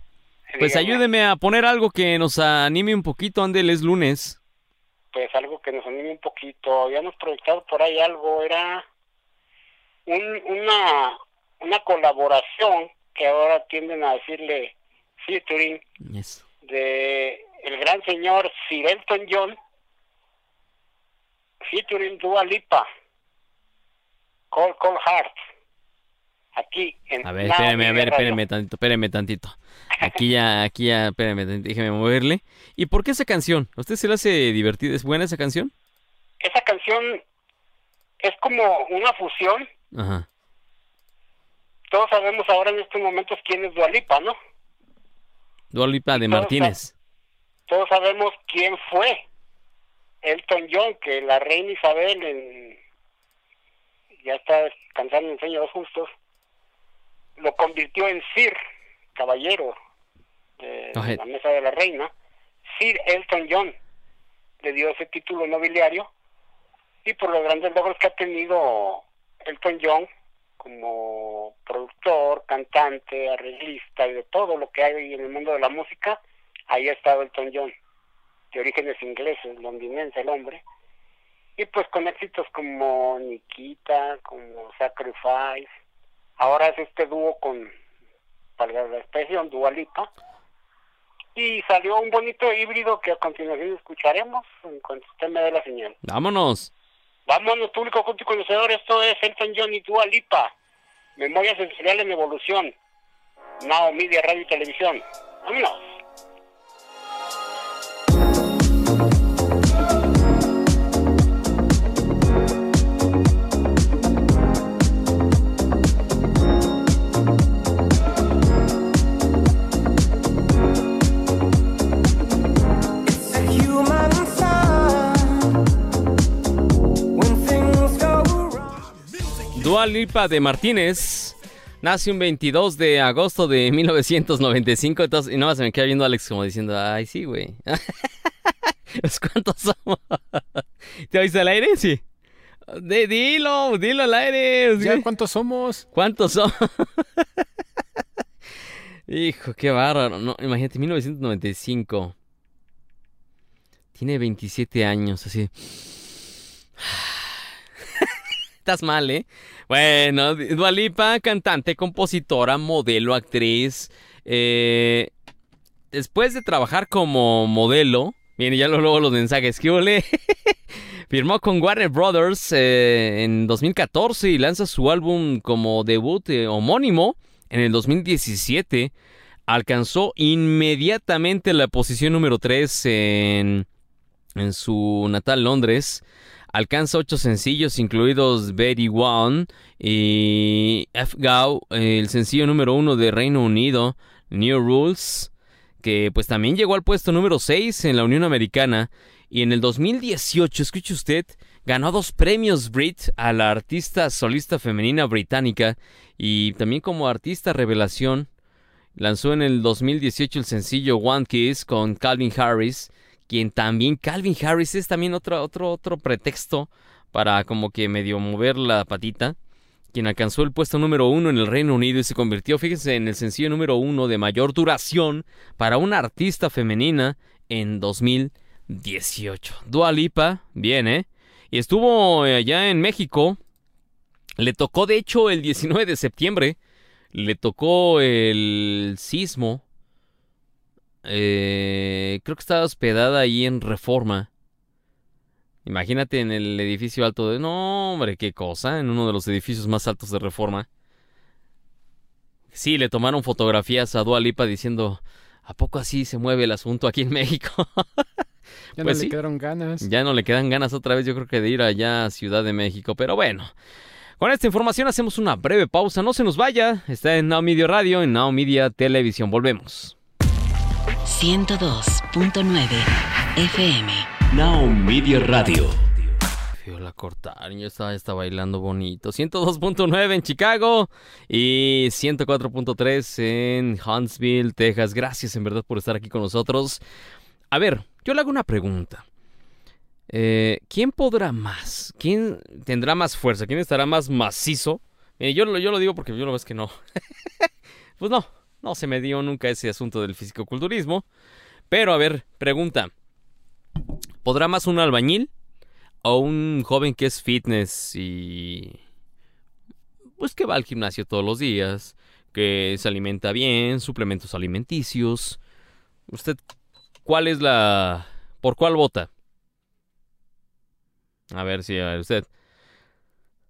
A: pues ayúdeme a poner algo que nos anime un poquito, ándele, es lunes.
E: Pues algo que nos anime un poquito. Habíamos proyectado por ahí algo. Era un, una, una colaboración que ahora tienden a decirle featuring
A: Eso.
E: de el gran señor Sir Elton John featuring Dua Lipa Call Call Heart aquí en
A: A ver, espérame, a ver, espérame tantito, espérame tantito. [LAUGHS] Aquí ya, aquí ya, espérame, déjeme moverle. ¿Y por qué esa canción? ¿A usted se le hace divertida? ¿Es buena esa canción?
E: esa canción es como una fusión
A: Ajá.
E: todos sabemos ahora en estos momentos quién es Dua Lipa ¿no?
A: Dua Lipa de Martínez.
E: todos sabemos quién fue Elton John que la reina Isabel en ya está descansando en sueño de los justos lo convirtió en Sir caballero de la mesa de la reina. Sir Elton John le dio ese título nobiliario y por los grandes logros que ha tenido Elton John como productor, cantante, arreglista y de todo lo que hay en el mundo de la música, ahí ha estado Elton John, de orígenes ingleses, londinense el hombre, y pues con éxitos como Nikita, como Sacrifice, ahora es este dúo con, para la expresión, Dua Lipa, y salió un bonito híbrido que a continuación escucharemos en cuanto usted me dé la señal.
A: Vámonos.
E: Vámonos, público culto y conocedor. Esto es Elton John y Dua Lipa. Memoria Sensorial en Evolución. Now Media Radio y Televisión. Vámonos.
A: Dua Lipa de Martínez nace un 22 de agosto de 1995. Entonces, y nada más se me queda viendo Alex como diciendo, ay, sí, güey. [LAUGHS] Pues, ¿Cuántos somos? [LAUGHS] ¿Te oíste al aire? Sí. De- dilo, dilo al aire.
B: ¿Ya cuántos somos?
A: ¿Cuántos son? [LAUGHS] Hijo, qué bárbaro. No, imagínate, 1995. Tiene 27 años, así. Estás mal, ¿eh? Bueno, Dua Lipa, cantante, compositora, modelo, actriz. Eh, después de trabajar como modelo, viene ya luego los mensajes que ole. [LAUGHS] Firmó con Warner Brothers eh, en 2014 y lanza su álbum como debut eh, homónimo en el 2017. Alcanzó inmediatamente la posición número 3 en, en su natal Londres. Alcanza ocho sencillos, incluidos Betty One y F-Go, el sencillo número uno de Reino Unido, New Rules, que pues también llegó al puesto número 6 en la Unión Americana. Y en el 2018, escuche usted, ganó dos premios Brit a la artista solista femenina británica y también como artista revelación. Lanzó en el 2018 el sencillo One Kiss con Calvin Harris, quien también Calvin Harris es también otro otro otro pretexto para como que medio mover la patita, quien alcanzó el puesto número uno en el Reino Unido y se convirtió, fíjense, en el sencillo número uno de mayor duración para una artista femenina en 2018. Dua Lipa, bien, ¿eh? Y estuvo allá en México. Le tocó, de hecho, el 19 de septiembre. Le tocó el sismo. Eh, creo que estaba hospedada ahí en Reforma. Imagínate en el edificio alto de... No, hombre, qué cosa. En uno de los edificios más altos de Reforma. Sí, le tomaron fotografías a Dua Lipa diciendo... ¿A poco así se mueve el asunto aquí en México? [LAUGHS]
B: Ya
A: Pues
B: no
A: sí.
B: le quedaron ganas.
A: Ya no le quedan ganas otra vez, yo creo que de ir allá a Ciudad de México. Pero bueno, con esta información hacemos una breve pausa. No se nos vaya. Está en Now Media Radio, en Now Media Televisión. Volvemos.
F: 102.9 FM.
C: Now Media Radio.
A: La cortaron, yo estaba, está bailando bonito. 102.9 en Chicago y 104.3 en Huntsville, Texas. Gracias en verdad por estar aquí con nosotros. A ver, yo le hago una pregunta. Eh, ¿Quién podrá más? ¿Quién tendrá más fuerza? ¿Quién estará más macizo? Eh, yo, lo- yo lo digo porque yo lo ves que no. [LAUGHS] pues no, no se me dio nunca ese asunto del fisicoculturismo. Pero a ver, pregunta. ¿Podrá más un albañil o un joven que es fitness y pues que va al gimnasio todos los días, que se alimenta bien, suplementos alimenticios? ¿Usted cuál es la por cuál vota? A ver si a ver, usted.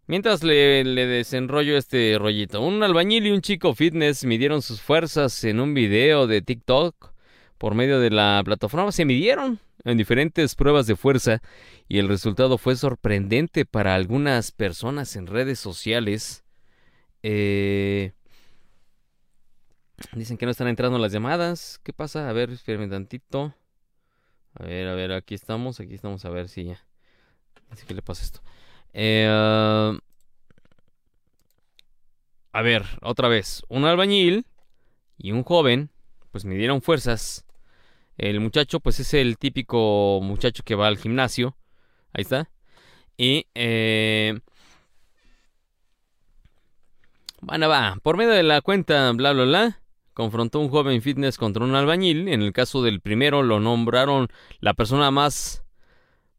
A: Mientras le, le desenrollo este rollito, un albañil y un chico fitness midieron sus fuerzas en un video de TikTok por medio de la plataforma. Se midieron en diferentes pruebas de fuerza y el resultado fue sorprendente para algunas personas en redes sociales. Eh, dicen que no están entrando las llamadas. ¿Qué pasa? A ver, espérenme tantito. A ver, a ver, aquí estamos, aquí estamos, a ver si ya. Así que le pasa esto. Eh, a ver, otra vez. Un albañil y un joven, pues midieron fuerzas. El muchacho, pues es el típico muchacho que va al gimnasio. Ahí está. Y, eh... Bueno, va. Por medio de la cuenta, bla, bla, bla. Confrontó un joven fitness contra un albañil. En el caso del primero, lo nombraron la persona más.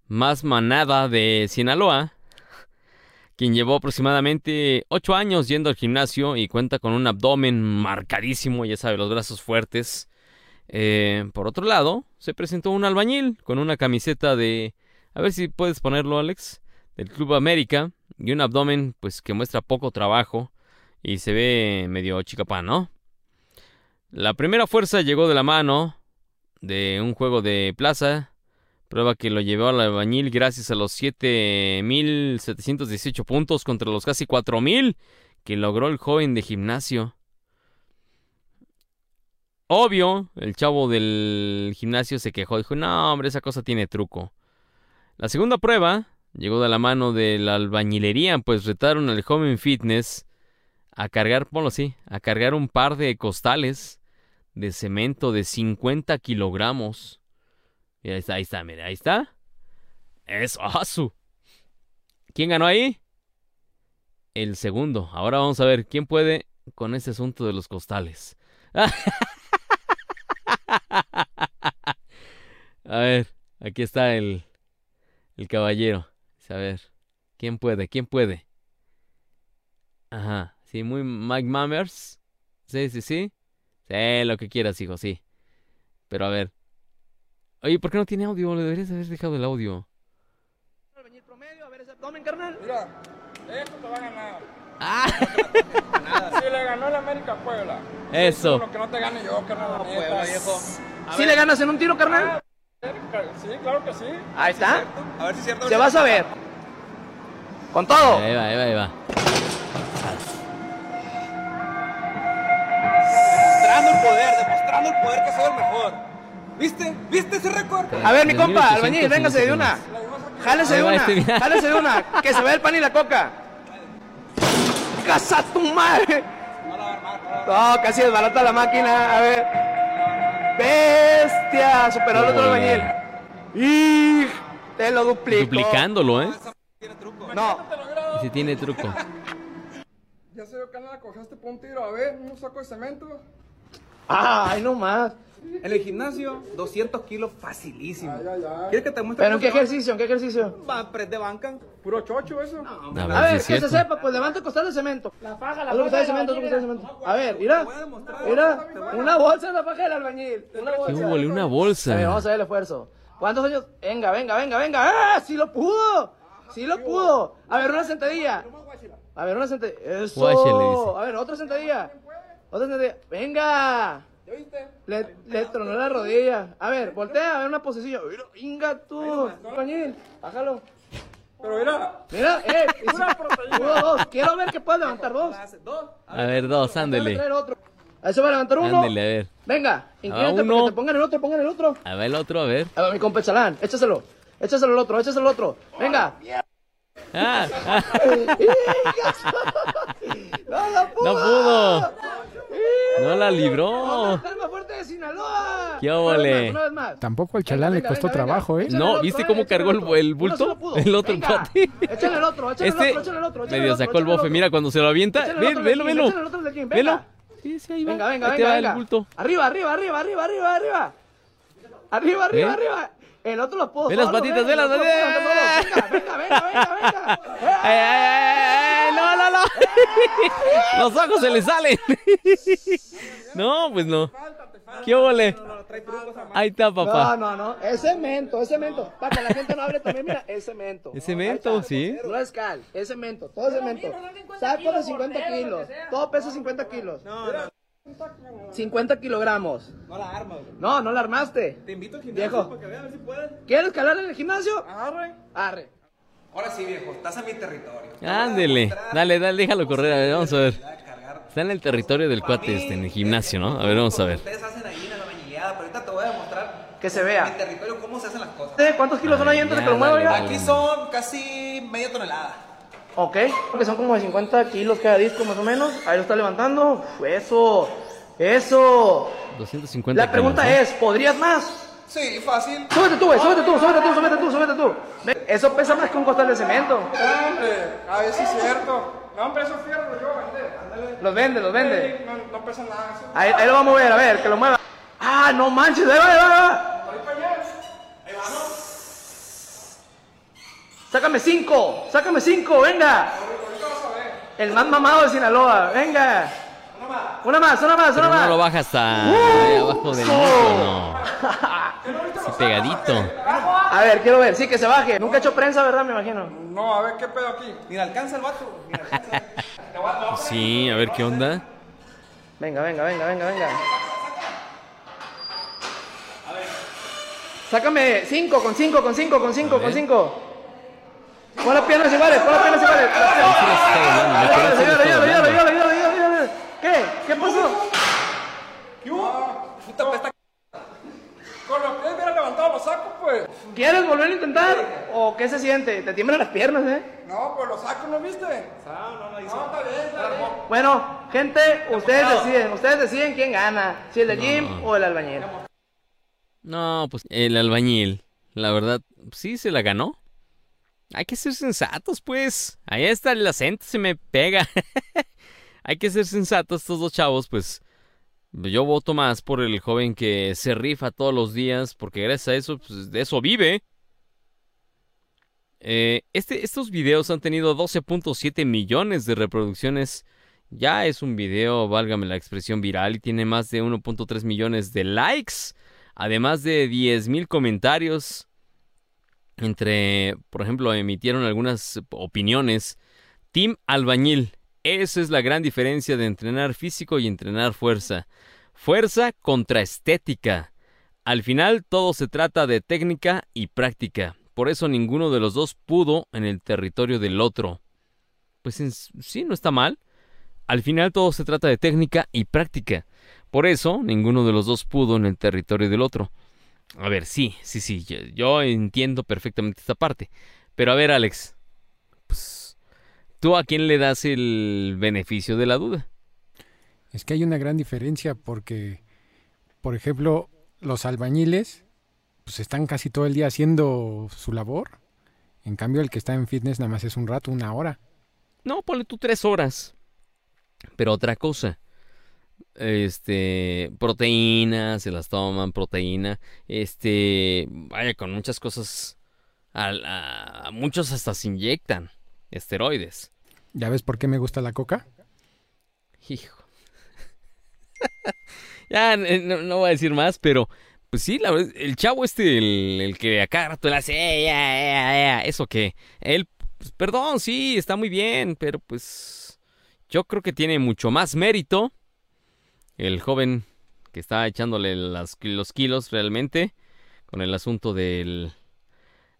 A: más manada de Sinaloa. Quien llevó aproximadamente 8 años yendo al gimnasio y cuenta con un abdomen marcadísimo, ya sabe, los brazos fuertes. Eh, por otro lado, se presentó un albañil con una camiseta de... A ver si puedes ponerlo, Alex. del Club América y un abdomen pues que muestra poco trabajo y se ve medio chicapán, ¿no? La primera fuerza llegó de la mano de un juego de plaza, prueba que lo llevó al albañil gracias a los 7.718 puntos contra los casi 4.000 que logró el joven de gimnasio. Obvio, el chavo del gimnasio se quejó, dijo, no, hombre, esa cosa tiene truco. La segunda prueba llegó de la mano de la albañilería, pues retaron al joven fitness a cargar, ponlo así, a cargar un par de costales de cemento de 50 kilogramos. Y ahí está, ahí está, mira, ahí está. Es Asu. ¿Quién ganó ahí? El segundo. Ahora vamos a ver quién puede con ese asunto de los costales. [LAUGHS] A ver, aquí está el, el caballero. A ver, ¿quién puede? ¿Quién puede? Ajá, sí, muy Mike Mammers. Sí, sí, sí. Sí, lo que quieras, hijo, sí. Pero a ver. Oye, ¿por qué no tiene audio? Le deberías haber dejado el audio.
G: Mira, esto te va a ganar.
A: ¡Ah! [LAUGHS]
G: Si le ganó el América a Puebla.
A: Eso.
G: Lo que no te gane yo, carnal. Puebla, viejo.
H: ¿Sí le ganas en un tiro, carnal?
G: Sí, claro que sí.
H: Ahí está.
G: A ver si es cierto.
H: Se vas a ver. Con todo.
A: Ahí va, ahí va, ahí va.
G: Demostrando el poder, demostrando el poder que soy el mejor. ¿Viste? ¿Viste ese récord?
H: A ver, mi
A: 3.800
H: compa, albañil, véngase de una. Jálese de una.
A: este.
H: Jálese de una. Que se vea el pan y la coca. ¡Casa tu madre! No, casi desbarata la máquina. A ver. ¡Bestia! Superó al otro albañil. ¡Y! Te lo duplico.
A: Duplicándolo, ¿eh?
H: No.
A: Y si tiene truco.
G: Ya se ve que la cojaste por un tiro. A ver, un saco de cemento.
H: Ay, no más.
I: En el gimnasio, 200 kilos facilísimo.
G: Ay, ay, ay.
I: ¿Quieres que te muestre?
H: ¿Pero en qué ejercicio? ¿En qué ejercicio?
I: Va, press de banca.
G: Puro chocho eso.
A: A
H: A
A: ver
H: ver,
A: si
H: que se sepa, pues levanta el costal de cemento. La faja, la faja. de cemento, haz lo que está de cemento. A ver, mira. Mira, una bolsa de la faja del albañil. Una
A: ¿Qué
H: bolsa.
A: hubo? Una
H: A ver,
A: bolsa.
H: vamos a ver el esfuerzo. ¿Cuántos años? Venga, venga, venga, venga. ¡Ah! ¡Sí lo pudo! ¡Sí lo pudo! A ver, una sentadilla. A ver, una sentadilla. Eso. A ver, otra sentadilla. Otra sentadilla. ¡Venga!
G: ¿Ya viste?
H: Le, le tronó la rodilla. A ver, voltea a ver una posición. Mira, Venga tú. Albañil, bájalo.
G: Pero mira,
H: Mira, eh. [LAUGHS] si-
G: Pura proteína.
H: pudo dos. Quiero ver que puedes levantar dos.
I: Dos.
A: A ver, dos, ándele.
H: A eso va a levantar uno.
A: Ándele, a ver.
H: Venga, inclínate
A: uno.
H: porque te pongan el otro, pongan el otro.
A: A ver el otro, a ver.
H: A ver, mi compa Chalán, échaselo. Échaselo al otro, échaselo al otro. Venga.
A: Ah, ah, [LAUGHS] [LAUGHS]
H: ¡No la pudo!
A: no pudo. No la libró.
H: ¡Vamos, calma fuerte de Sinaloa!
A: ¿Qué óvole?
B: Tampoco al chalán le costó
H: venga, venga.
B: trabajo, ¿eh?
A: No, ¿viste
H: eh,
A: cómo cargó el- bulto? El otro
H: Venga,
A: empate.
H: Échale el otro, échale el
A: Este
H: otro, échale el otro.
A: medio sacó el bofe. Mira, cuando se lo avienta. Velo, velo. Velo.
H: venga.
A: Sí, sí, ahí va.
H: Venga, venga, venga,
A: el bulto.
H: Arriba, arriba, arriba, arriba, arriba, arriba. Arriba, arriba,
A: ¿Eh?
H: arriba. El otro lo pudo
A: Ve las patitas,
H: ve,
A: ve las patitas.
H: Venga, venga, venga, venga,
A: ¡No, no, no! Los ojos se le salen. [LAUGHS] No, pues no. ¿Qué ole? Ahí está,
H: No,
A: papá.
H: no, no. Es cemento, es cemento. Para que la gente no hable también, mira, es cemento.
A: Es cemento, sí.
H: No es cal, es cemento, todo es cemento. Saco de 50 kilos, todo pesa 50 kilos.
I: No, no,
H: 50 kilogramos.
I: no la armas. güey.
H: No, no la armaste.
I: Te invito al gimnasio
H: Viejo.
I: para que veas a ver si puedes.
H: ¿Quieres calar en el gimnasio?
G: agarre.
H: Arre.
I: Ahora sí, viejo, estás en mi territorio.
A: Ándele. Dale, dale, déjalo correr. A ver, vamos a ver. Está en el territorio del cuate este, en el gimnasio, ¿no? A ver, vamos a ver.
I: Ustedes hacen ahí en la bañillada, pero ahorita te voy a demostrar
H: Que se
I: en mi
H: vea.
I: territorio cómo se hacen las cosas.
H: ¿Eh? ¿Cuántos kilos son ahí antes de que lo mueva.
I: Aquí son casi media tonelada.
H: Ok, porque son como de 50 kilos cada disco más o menos. Ahí lo está levantando. Eso, eso.
A: 250
H: La pregunta
A: kilos, ¿no?
H: es, ¿podrías más?
I: Sí, fácil.
H: Súbete tú, güey, súbete tú, súbete tú, súbete tú, súbete tú. Eso pesa más que un costal de cemento.
G: Hombre, a ver si es cierto. No, hombre, eso fierro lo llevo a vender. Ándale.
H: Los vende, los vende.
G: No, no pesa nada eso.
H: Ahí, ahí lo vamos a ver, a ver, que lo mueva. Ah, no manches, ahí va, ahí va, ahí va.
G: Ahí allá.
H: Sácame cinco, sácame cinco, venga. El más mamado de Sinaloa, venga. Una más, una más, una
A: Pero no lo
H: más.
A: baja hasta ahí abajo del muslo, no. [LAUGHS] Sí, pegadito.
H: A ver, quiero ver, sí, que se baje. Nunca ha hecho prensa, ¿verdad? Me imagino.
G: No, a ver qué pedo aquí. Mira, alcanza el vato. Mira, alcanza. [LAUGHS]
A: Sí, a ver qué onda.
H: Venga, venga, venga, venga, venga. Sácame cinco, con cinco, con cinco, con cinco, con cinco. Pon las piernas iguales, pon las piernas iguales. ¿Qué? ¿Qué pasó?
G: ¿Qué hubo? Puta pesta. Con lo que hubiera levantado los sacos, pues.
H: ¿Quieres volver a intentar? ¿O qué se siente? Te tiemblan las piernas, ¿eh?
G: No, pues los sacos, ¿no viste? No, no, no, está bien, está bien.
H: Bueno, gente, ustedes deciden, ustedes deciden quién gana, si el de Jim o el albañil.
A: No, pues el albañil, la verdad, sí se la ganó. Hay que ser sensatos, pues. Ahí está el acento, se me pega. [LAUGHS] Hay que ser sensatos estos dos chavos, pues. Yo voto más por el joven que se rifa todos los días, porque gracias a eso, pues de eso vive. Eh, este, estos videos han tenido 12.7 millones de reproducciones. Ya es un video, válgame la expresión viral, y tiene más de 1.3 millones de likes, además de 10.000 comentarios. Entre, por ejemplo, emitieron algunas opiniones. Team Albañil. Esa es la gran diferencia de entrenar físico y entrenar fuerza. Fuerza contra estética. Al final todo se trata de técnica y práctica. Por eso ninguno de los dos pudo en el territorio del otro. Pues sí no está mal. Al final todo se trata de técnica y práctica. Por eso ninguno de los dos pudo en el territorio del otro. A ver, sí, sí, sí, yo, yo entiendo perfectamente esta parte. Pero a ver, Alex, pues, ¿tú a quién le das el beneficio de la duda?
B: Es que hay una gran diferencia porque, por ejemplo, los albañiles pues están casi todo el día haciendo su labor. En cambio, el que está en fitness nada más es un rato, una hora.
A: No, ponle tú tres horas. Pero otra cosa. Este, proteína, se las toman, proteína. Este, vaya, con muchas cosas. A, a- a muchos hasta se inyectan esteroides.
B: ¿Ya ves por qué me gusta la coca?
A: Hijo. [LAUGHS] ya, no, no voy a decir más, pero pues sí, la verdad, el chavo este, el, el que a cada rato le hace, "Eh, ya, ya, ya", eso que, él, pues, perdón, sí, está muy bien, pero pues yo creo que tiene mucho más mérito el joven que está echándole las- los kilos realmente con el asunto del...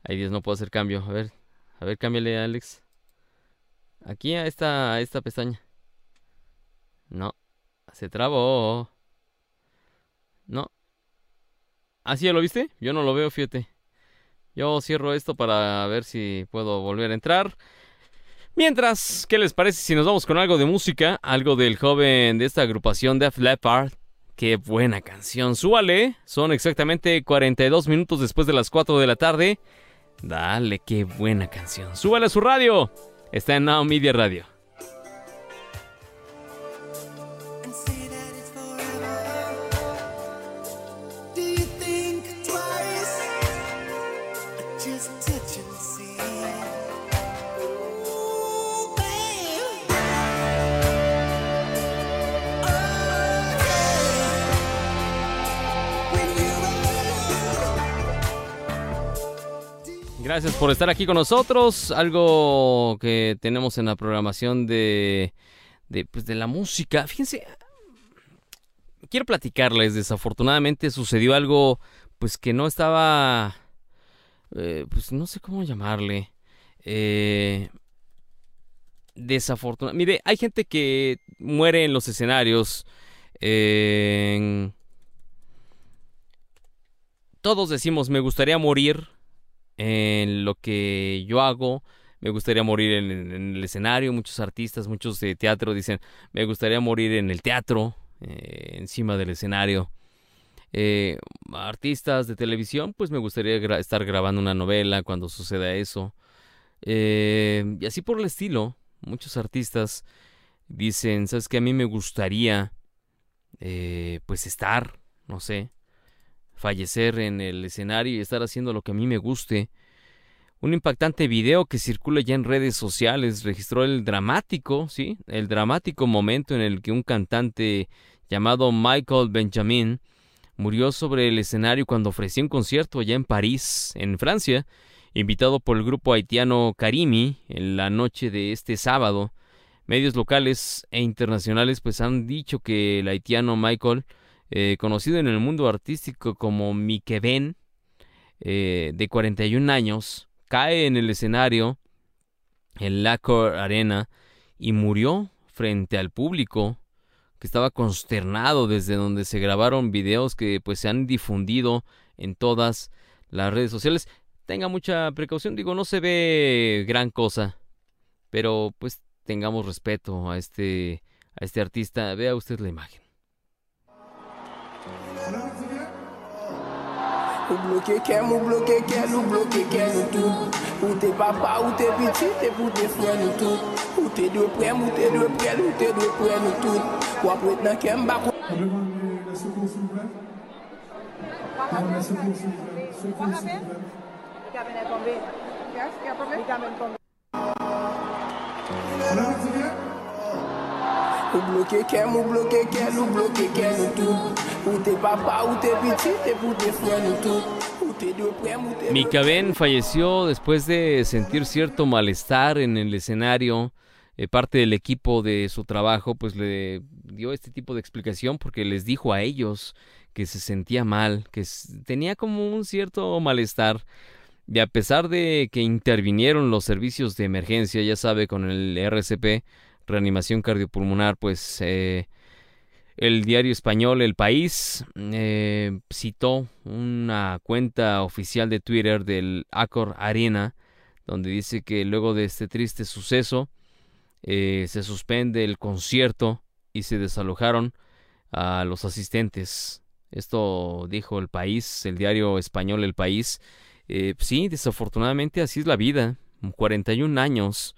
A: Ay Dios, no puedo hacer cambio. A ver, a ver, cámbiale, Alex. Aquí a esta, esta pestaña. No. Se trabó. No. ¿Ah, sí ya lo viste? Yo no lo veo, fíjate. Yo cierro esto para ver si puedo volver a entrar. Mientras, ¿qué les parece si nos vamos con algo de música? Algo del joven de esta agrupación Def Leppard. Qué buena canción. Súbale. Son exactamente 42 minutos después de las 4 de la tarde. Dale, qué buena canción. Súbale a su radio. Está en Now Media Radio. Gracias por estar aquí con nosotros. Algo que tenemos en la programación de, de, pues, la música. Fíjense, quiero platicarles. Desafortunadamente sucedió algo pues que no estaba, eh, pues no sé cómo llamarle. Eh, desafortunado. Mire, hay gente que muere en los escenarios. en- Todos decimos, me gustaría morir en lo que yo hago. Me gustaría morir en, el escenario. Muchos artistas, muchos de teatro dicen, me gustaría morir en el teatro, eh, encima del escenario. Eh, artistas de televisión, pues me gustaría estar grabando una novela cuando suceda eso. Eh, y así por el estilo, muchos artistas dicen, ¿sabes qué? A mí me gustaría, eh, pues estar, no sé, fallecer en el escenario y estar haciendo lo que a mí me guste. Un impactante video que circula ya en redes sociales registró el dramático, sí, el dramático momento en el que un cantante llamado Michael Benjamin murió sobre el escenario cuando ofrecía un concierto allá en París, en Francia, invitado por el grupo haitiano Karimi en la noche de este sábado. Medios locales e internacionales pues han dicho que el haitiano Michael, eh, conocido en el mundo artístico como Mike Ben, eh, de 41 años, cae en el escenario en Lacor Arena y murió frente al público que estaba consternado desde donde se grabaron videos que pues se han difundido en todas las redes sociales. Tenga mucha precaución, digo, no se ve gran cosa, pero pues tengamos respeto a este a este artista. Vea usted la imagen.
J: Ou bloke kem, ou bloke ken, ou bloke ken nou tout. Ou te papa, ou te piti, te pou te fwen nou tout. Ou te deprem, ou te deprel, ou te depren nou tout. Wap wet nan kem bako. On demande la secours s'il vous plaît? On la secours s'il vous plaît? Secours s'il vous plaît. Y'a menen tombe Y'a menen
G: tombe Y'a menen tombe
J: Ou bloke kem, ou bloke ou bloke nou tout Ou te papa, ou te te nou tout
A: Mika Ben falleció después de sentir cierto malestar en el escenario. Eh, parte del equipo de su trabajo pues le dio este tipo de explicación porque les dijo a ellos que se sentía mal, que tenía como un cierto malestar. Y a pesar de que intervinieron los servicios de emergencia, ya sabe, con el RCP, reanimación cardiopulmonar, pues eh, el diario español El País eh, citó una cuenta oficial de Twitter del Accor Arena, donde dice que luego de este triste suceso eh, se suspende el concierto y se desalojaron a los asistentes. Esto dijo El País, el diario español El País. Eh, sí, desafortunadamente así es la vida. 41 años.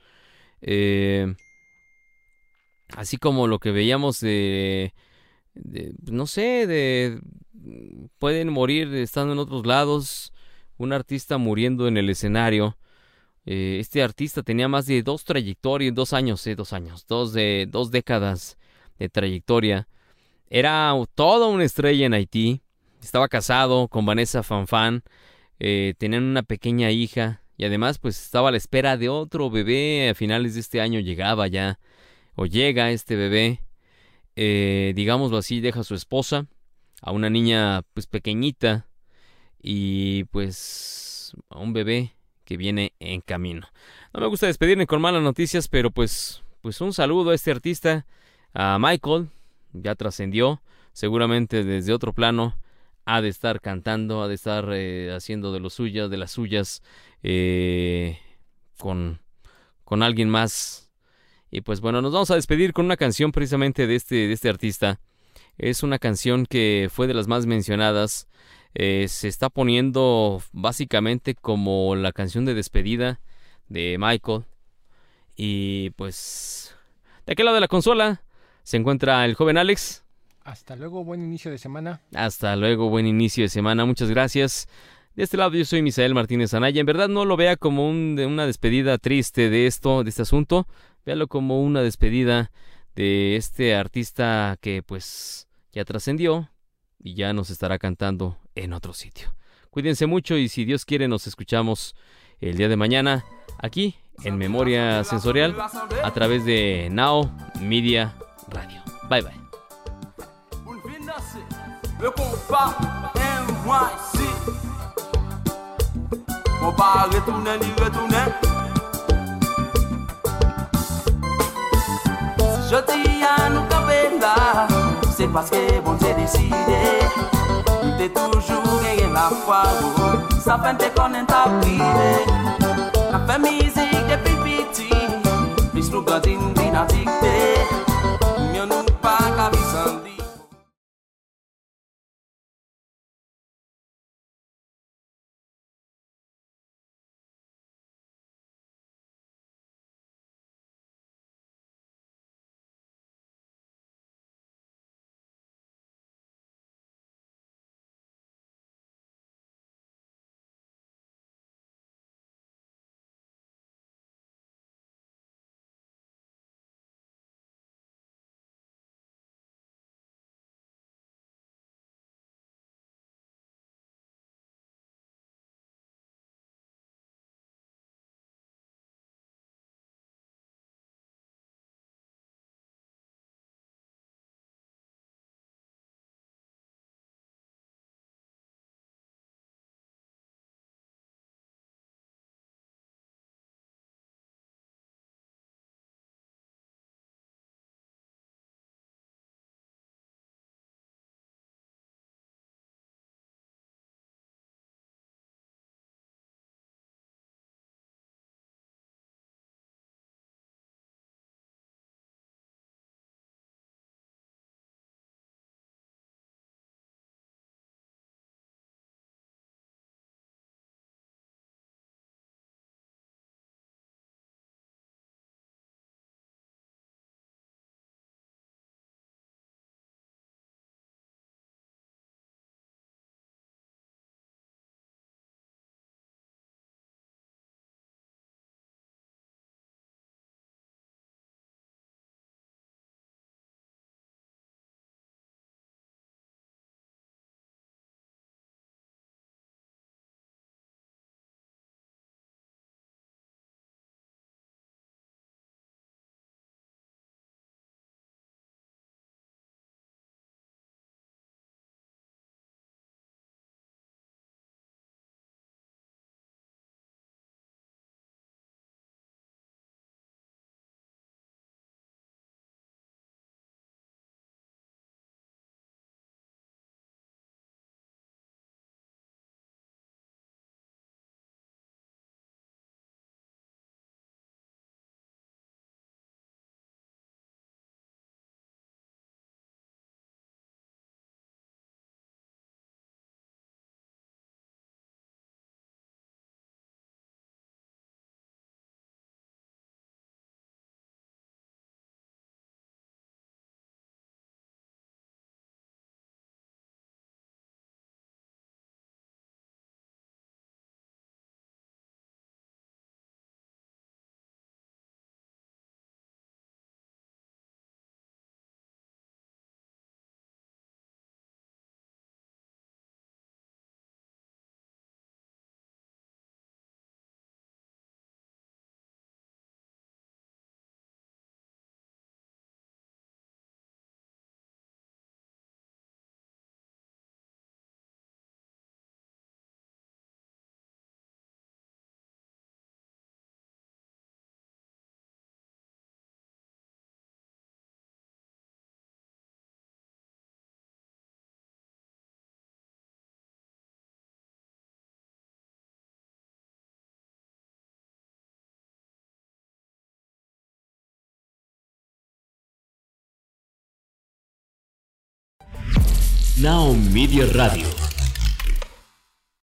A: Eh, así como lo que veíamos de, de, no sé, de pueden morir estando en otros lados, un artista muriendo en el escenario. Eh, este artista tenía más de dos trayectorias, dos años, eh, dos años, dos de dos décadas de trayectoria. Era toda una estrella en Haití. Estaba casado con Vanessa Fanfan. Eh, tenían una pequeña hija y además pues estaba a la espera de otro bebé. A finales de este año llegaba ya o llega este bebé. Eh, digámoslo así, deja a su esposa, a una niña pues pequeñita y pues a un bebé que viene en camino. No me gusta despedirme con malas noticias, pero pues pues un saludo a este artista, a Michael, ya trascendió, seguramente desde otro plano ha de estar cantando, ha de estar eh, haciendo de lo suyo, de las suyas, eh, con, con alguien más. Y pues bueno, nos vamos a despedir con una canción precisamente de este, de este artista. Es una canción que fue de las más mencionadas. Eh, se está poniendo básicamente como la canción de despedida de Michael. Y pues de aquel lado de la consola se encuentra el joven Alex.
B: Hasta luego, buen inicio de semana.
A: Hasta luego, buen inicio de semana, muchas gracias. De este lado yo soy Misael Martínez Anaya. En verdad no lo vea como una despedida triste de esto, de este asunto. Véalo como una despedida de este artista que pues ya trascendió y ya nos estará cantando en otro sitio. Cuídense mucho y si Dios quiere nos escuchamos el día de mañana aquí en Memoria Sensorial a través de Now Media Radio. Bye bye.
K: Mon pa retourner ni je dis à nous là C'est parce que bon Dieu décidé. T'es toujours gagné la foi. Ça fait te ta La fait musique depuis petit
A: Now Media Radio.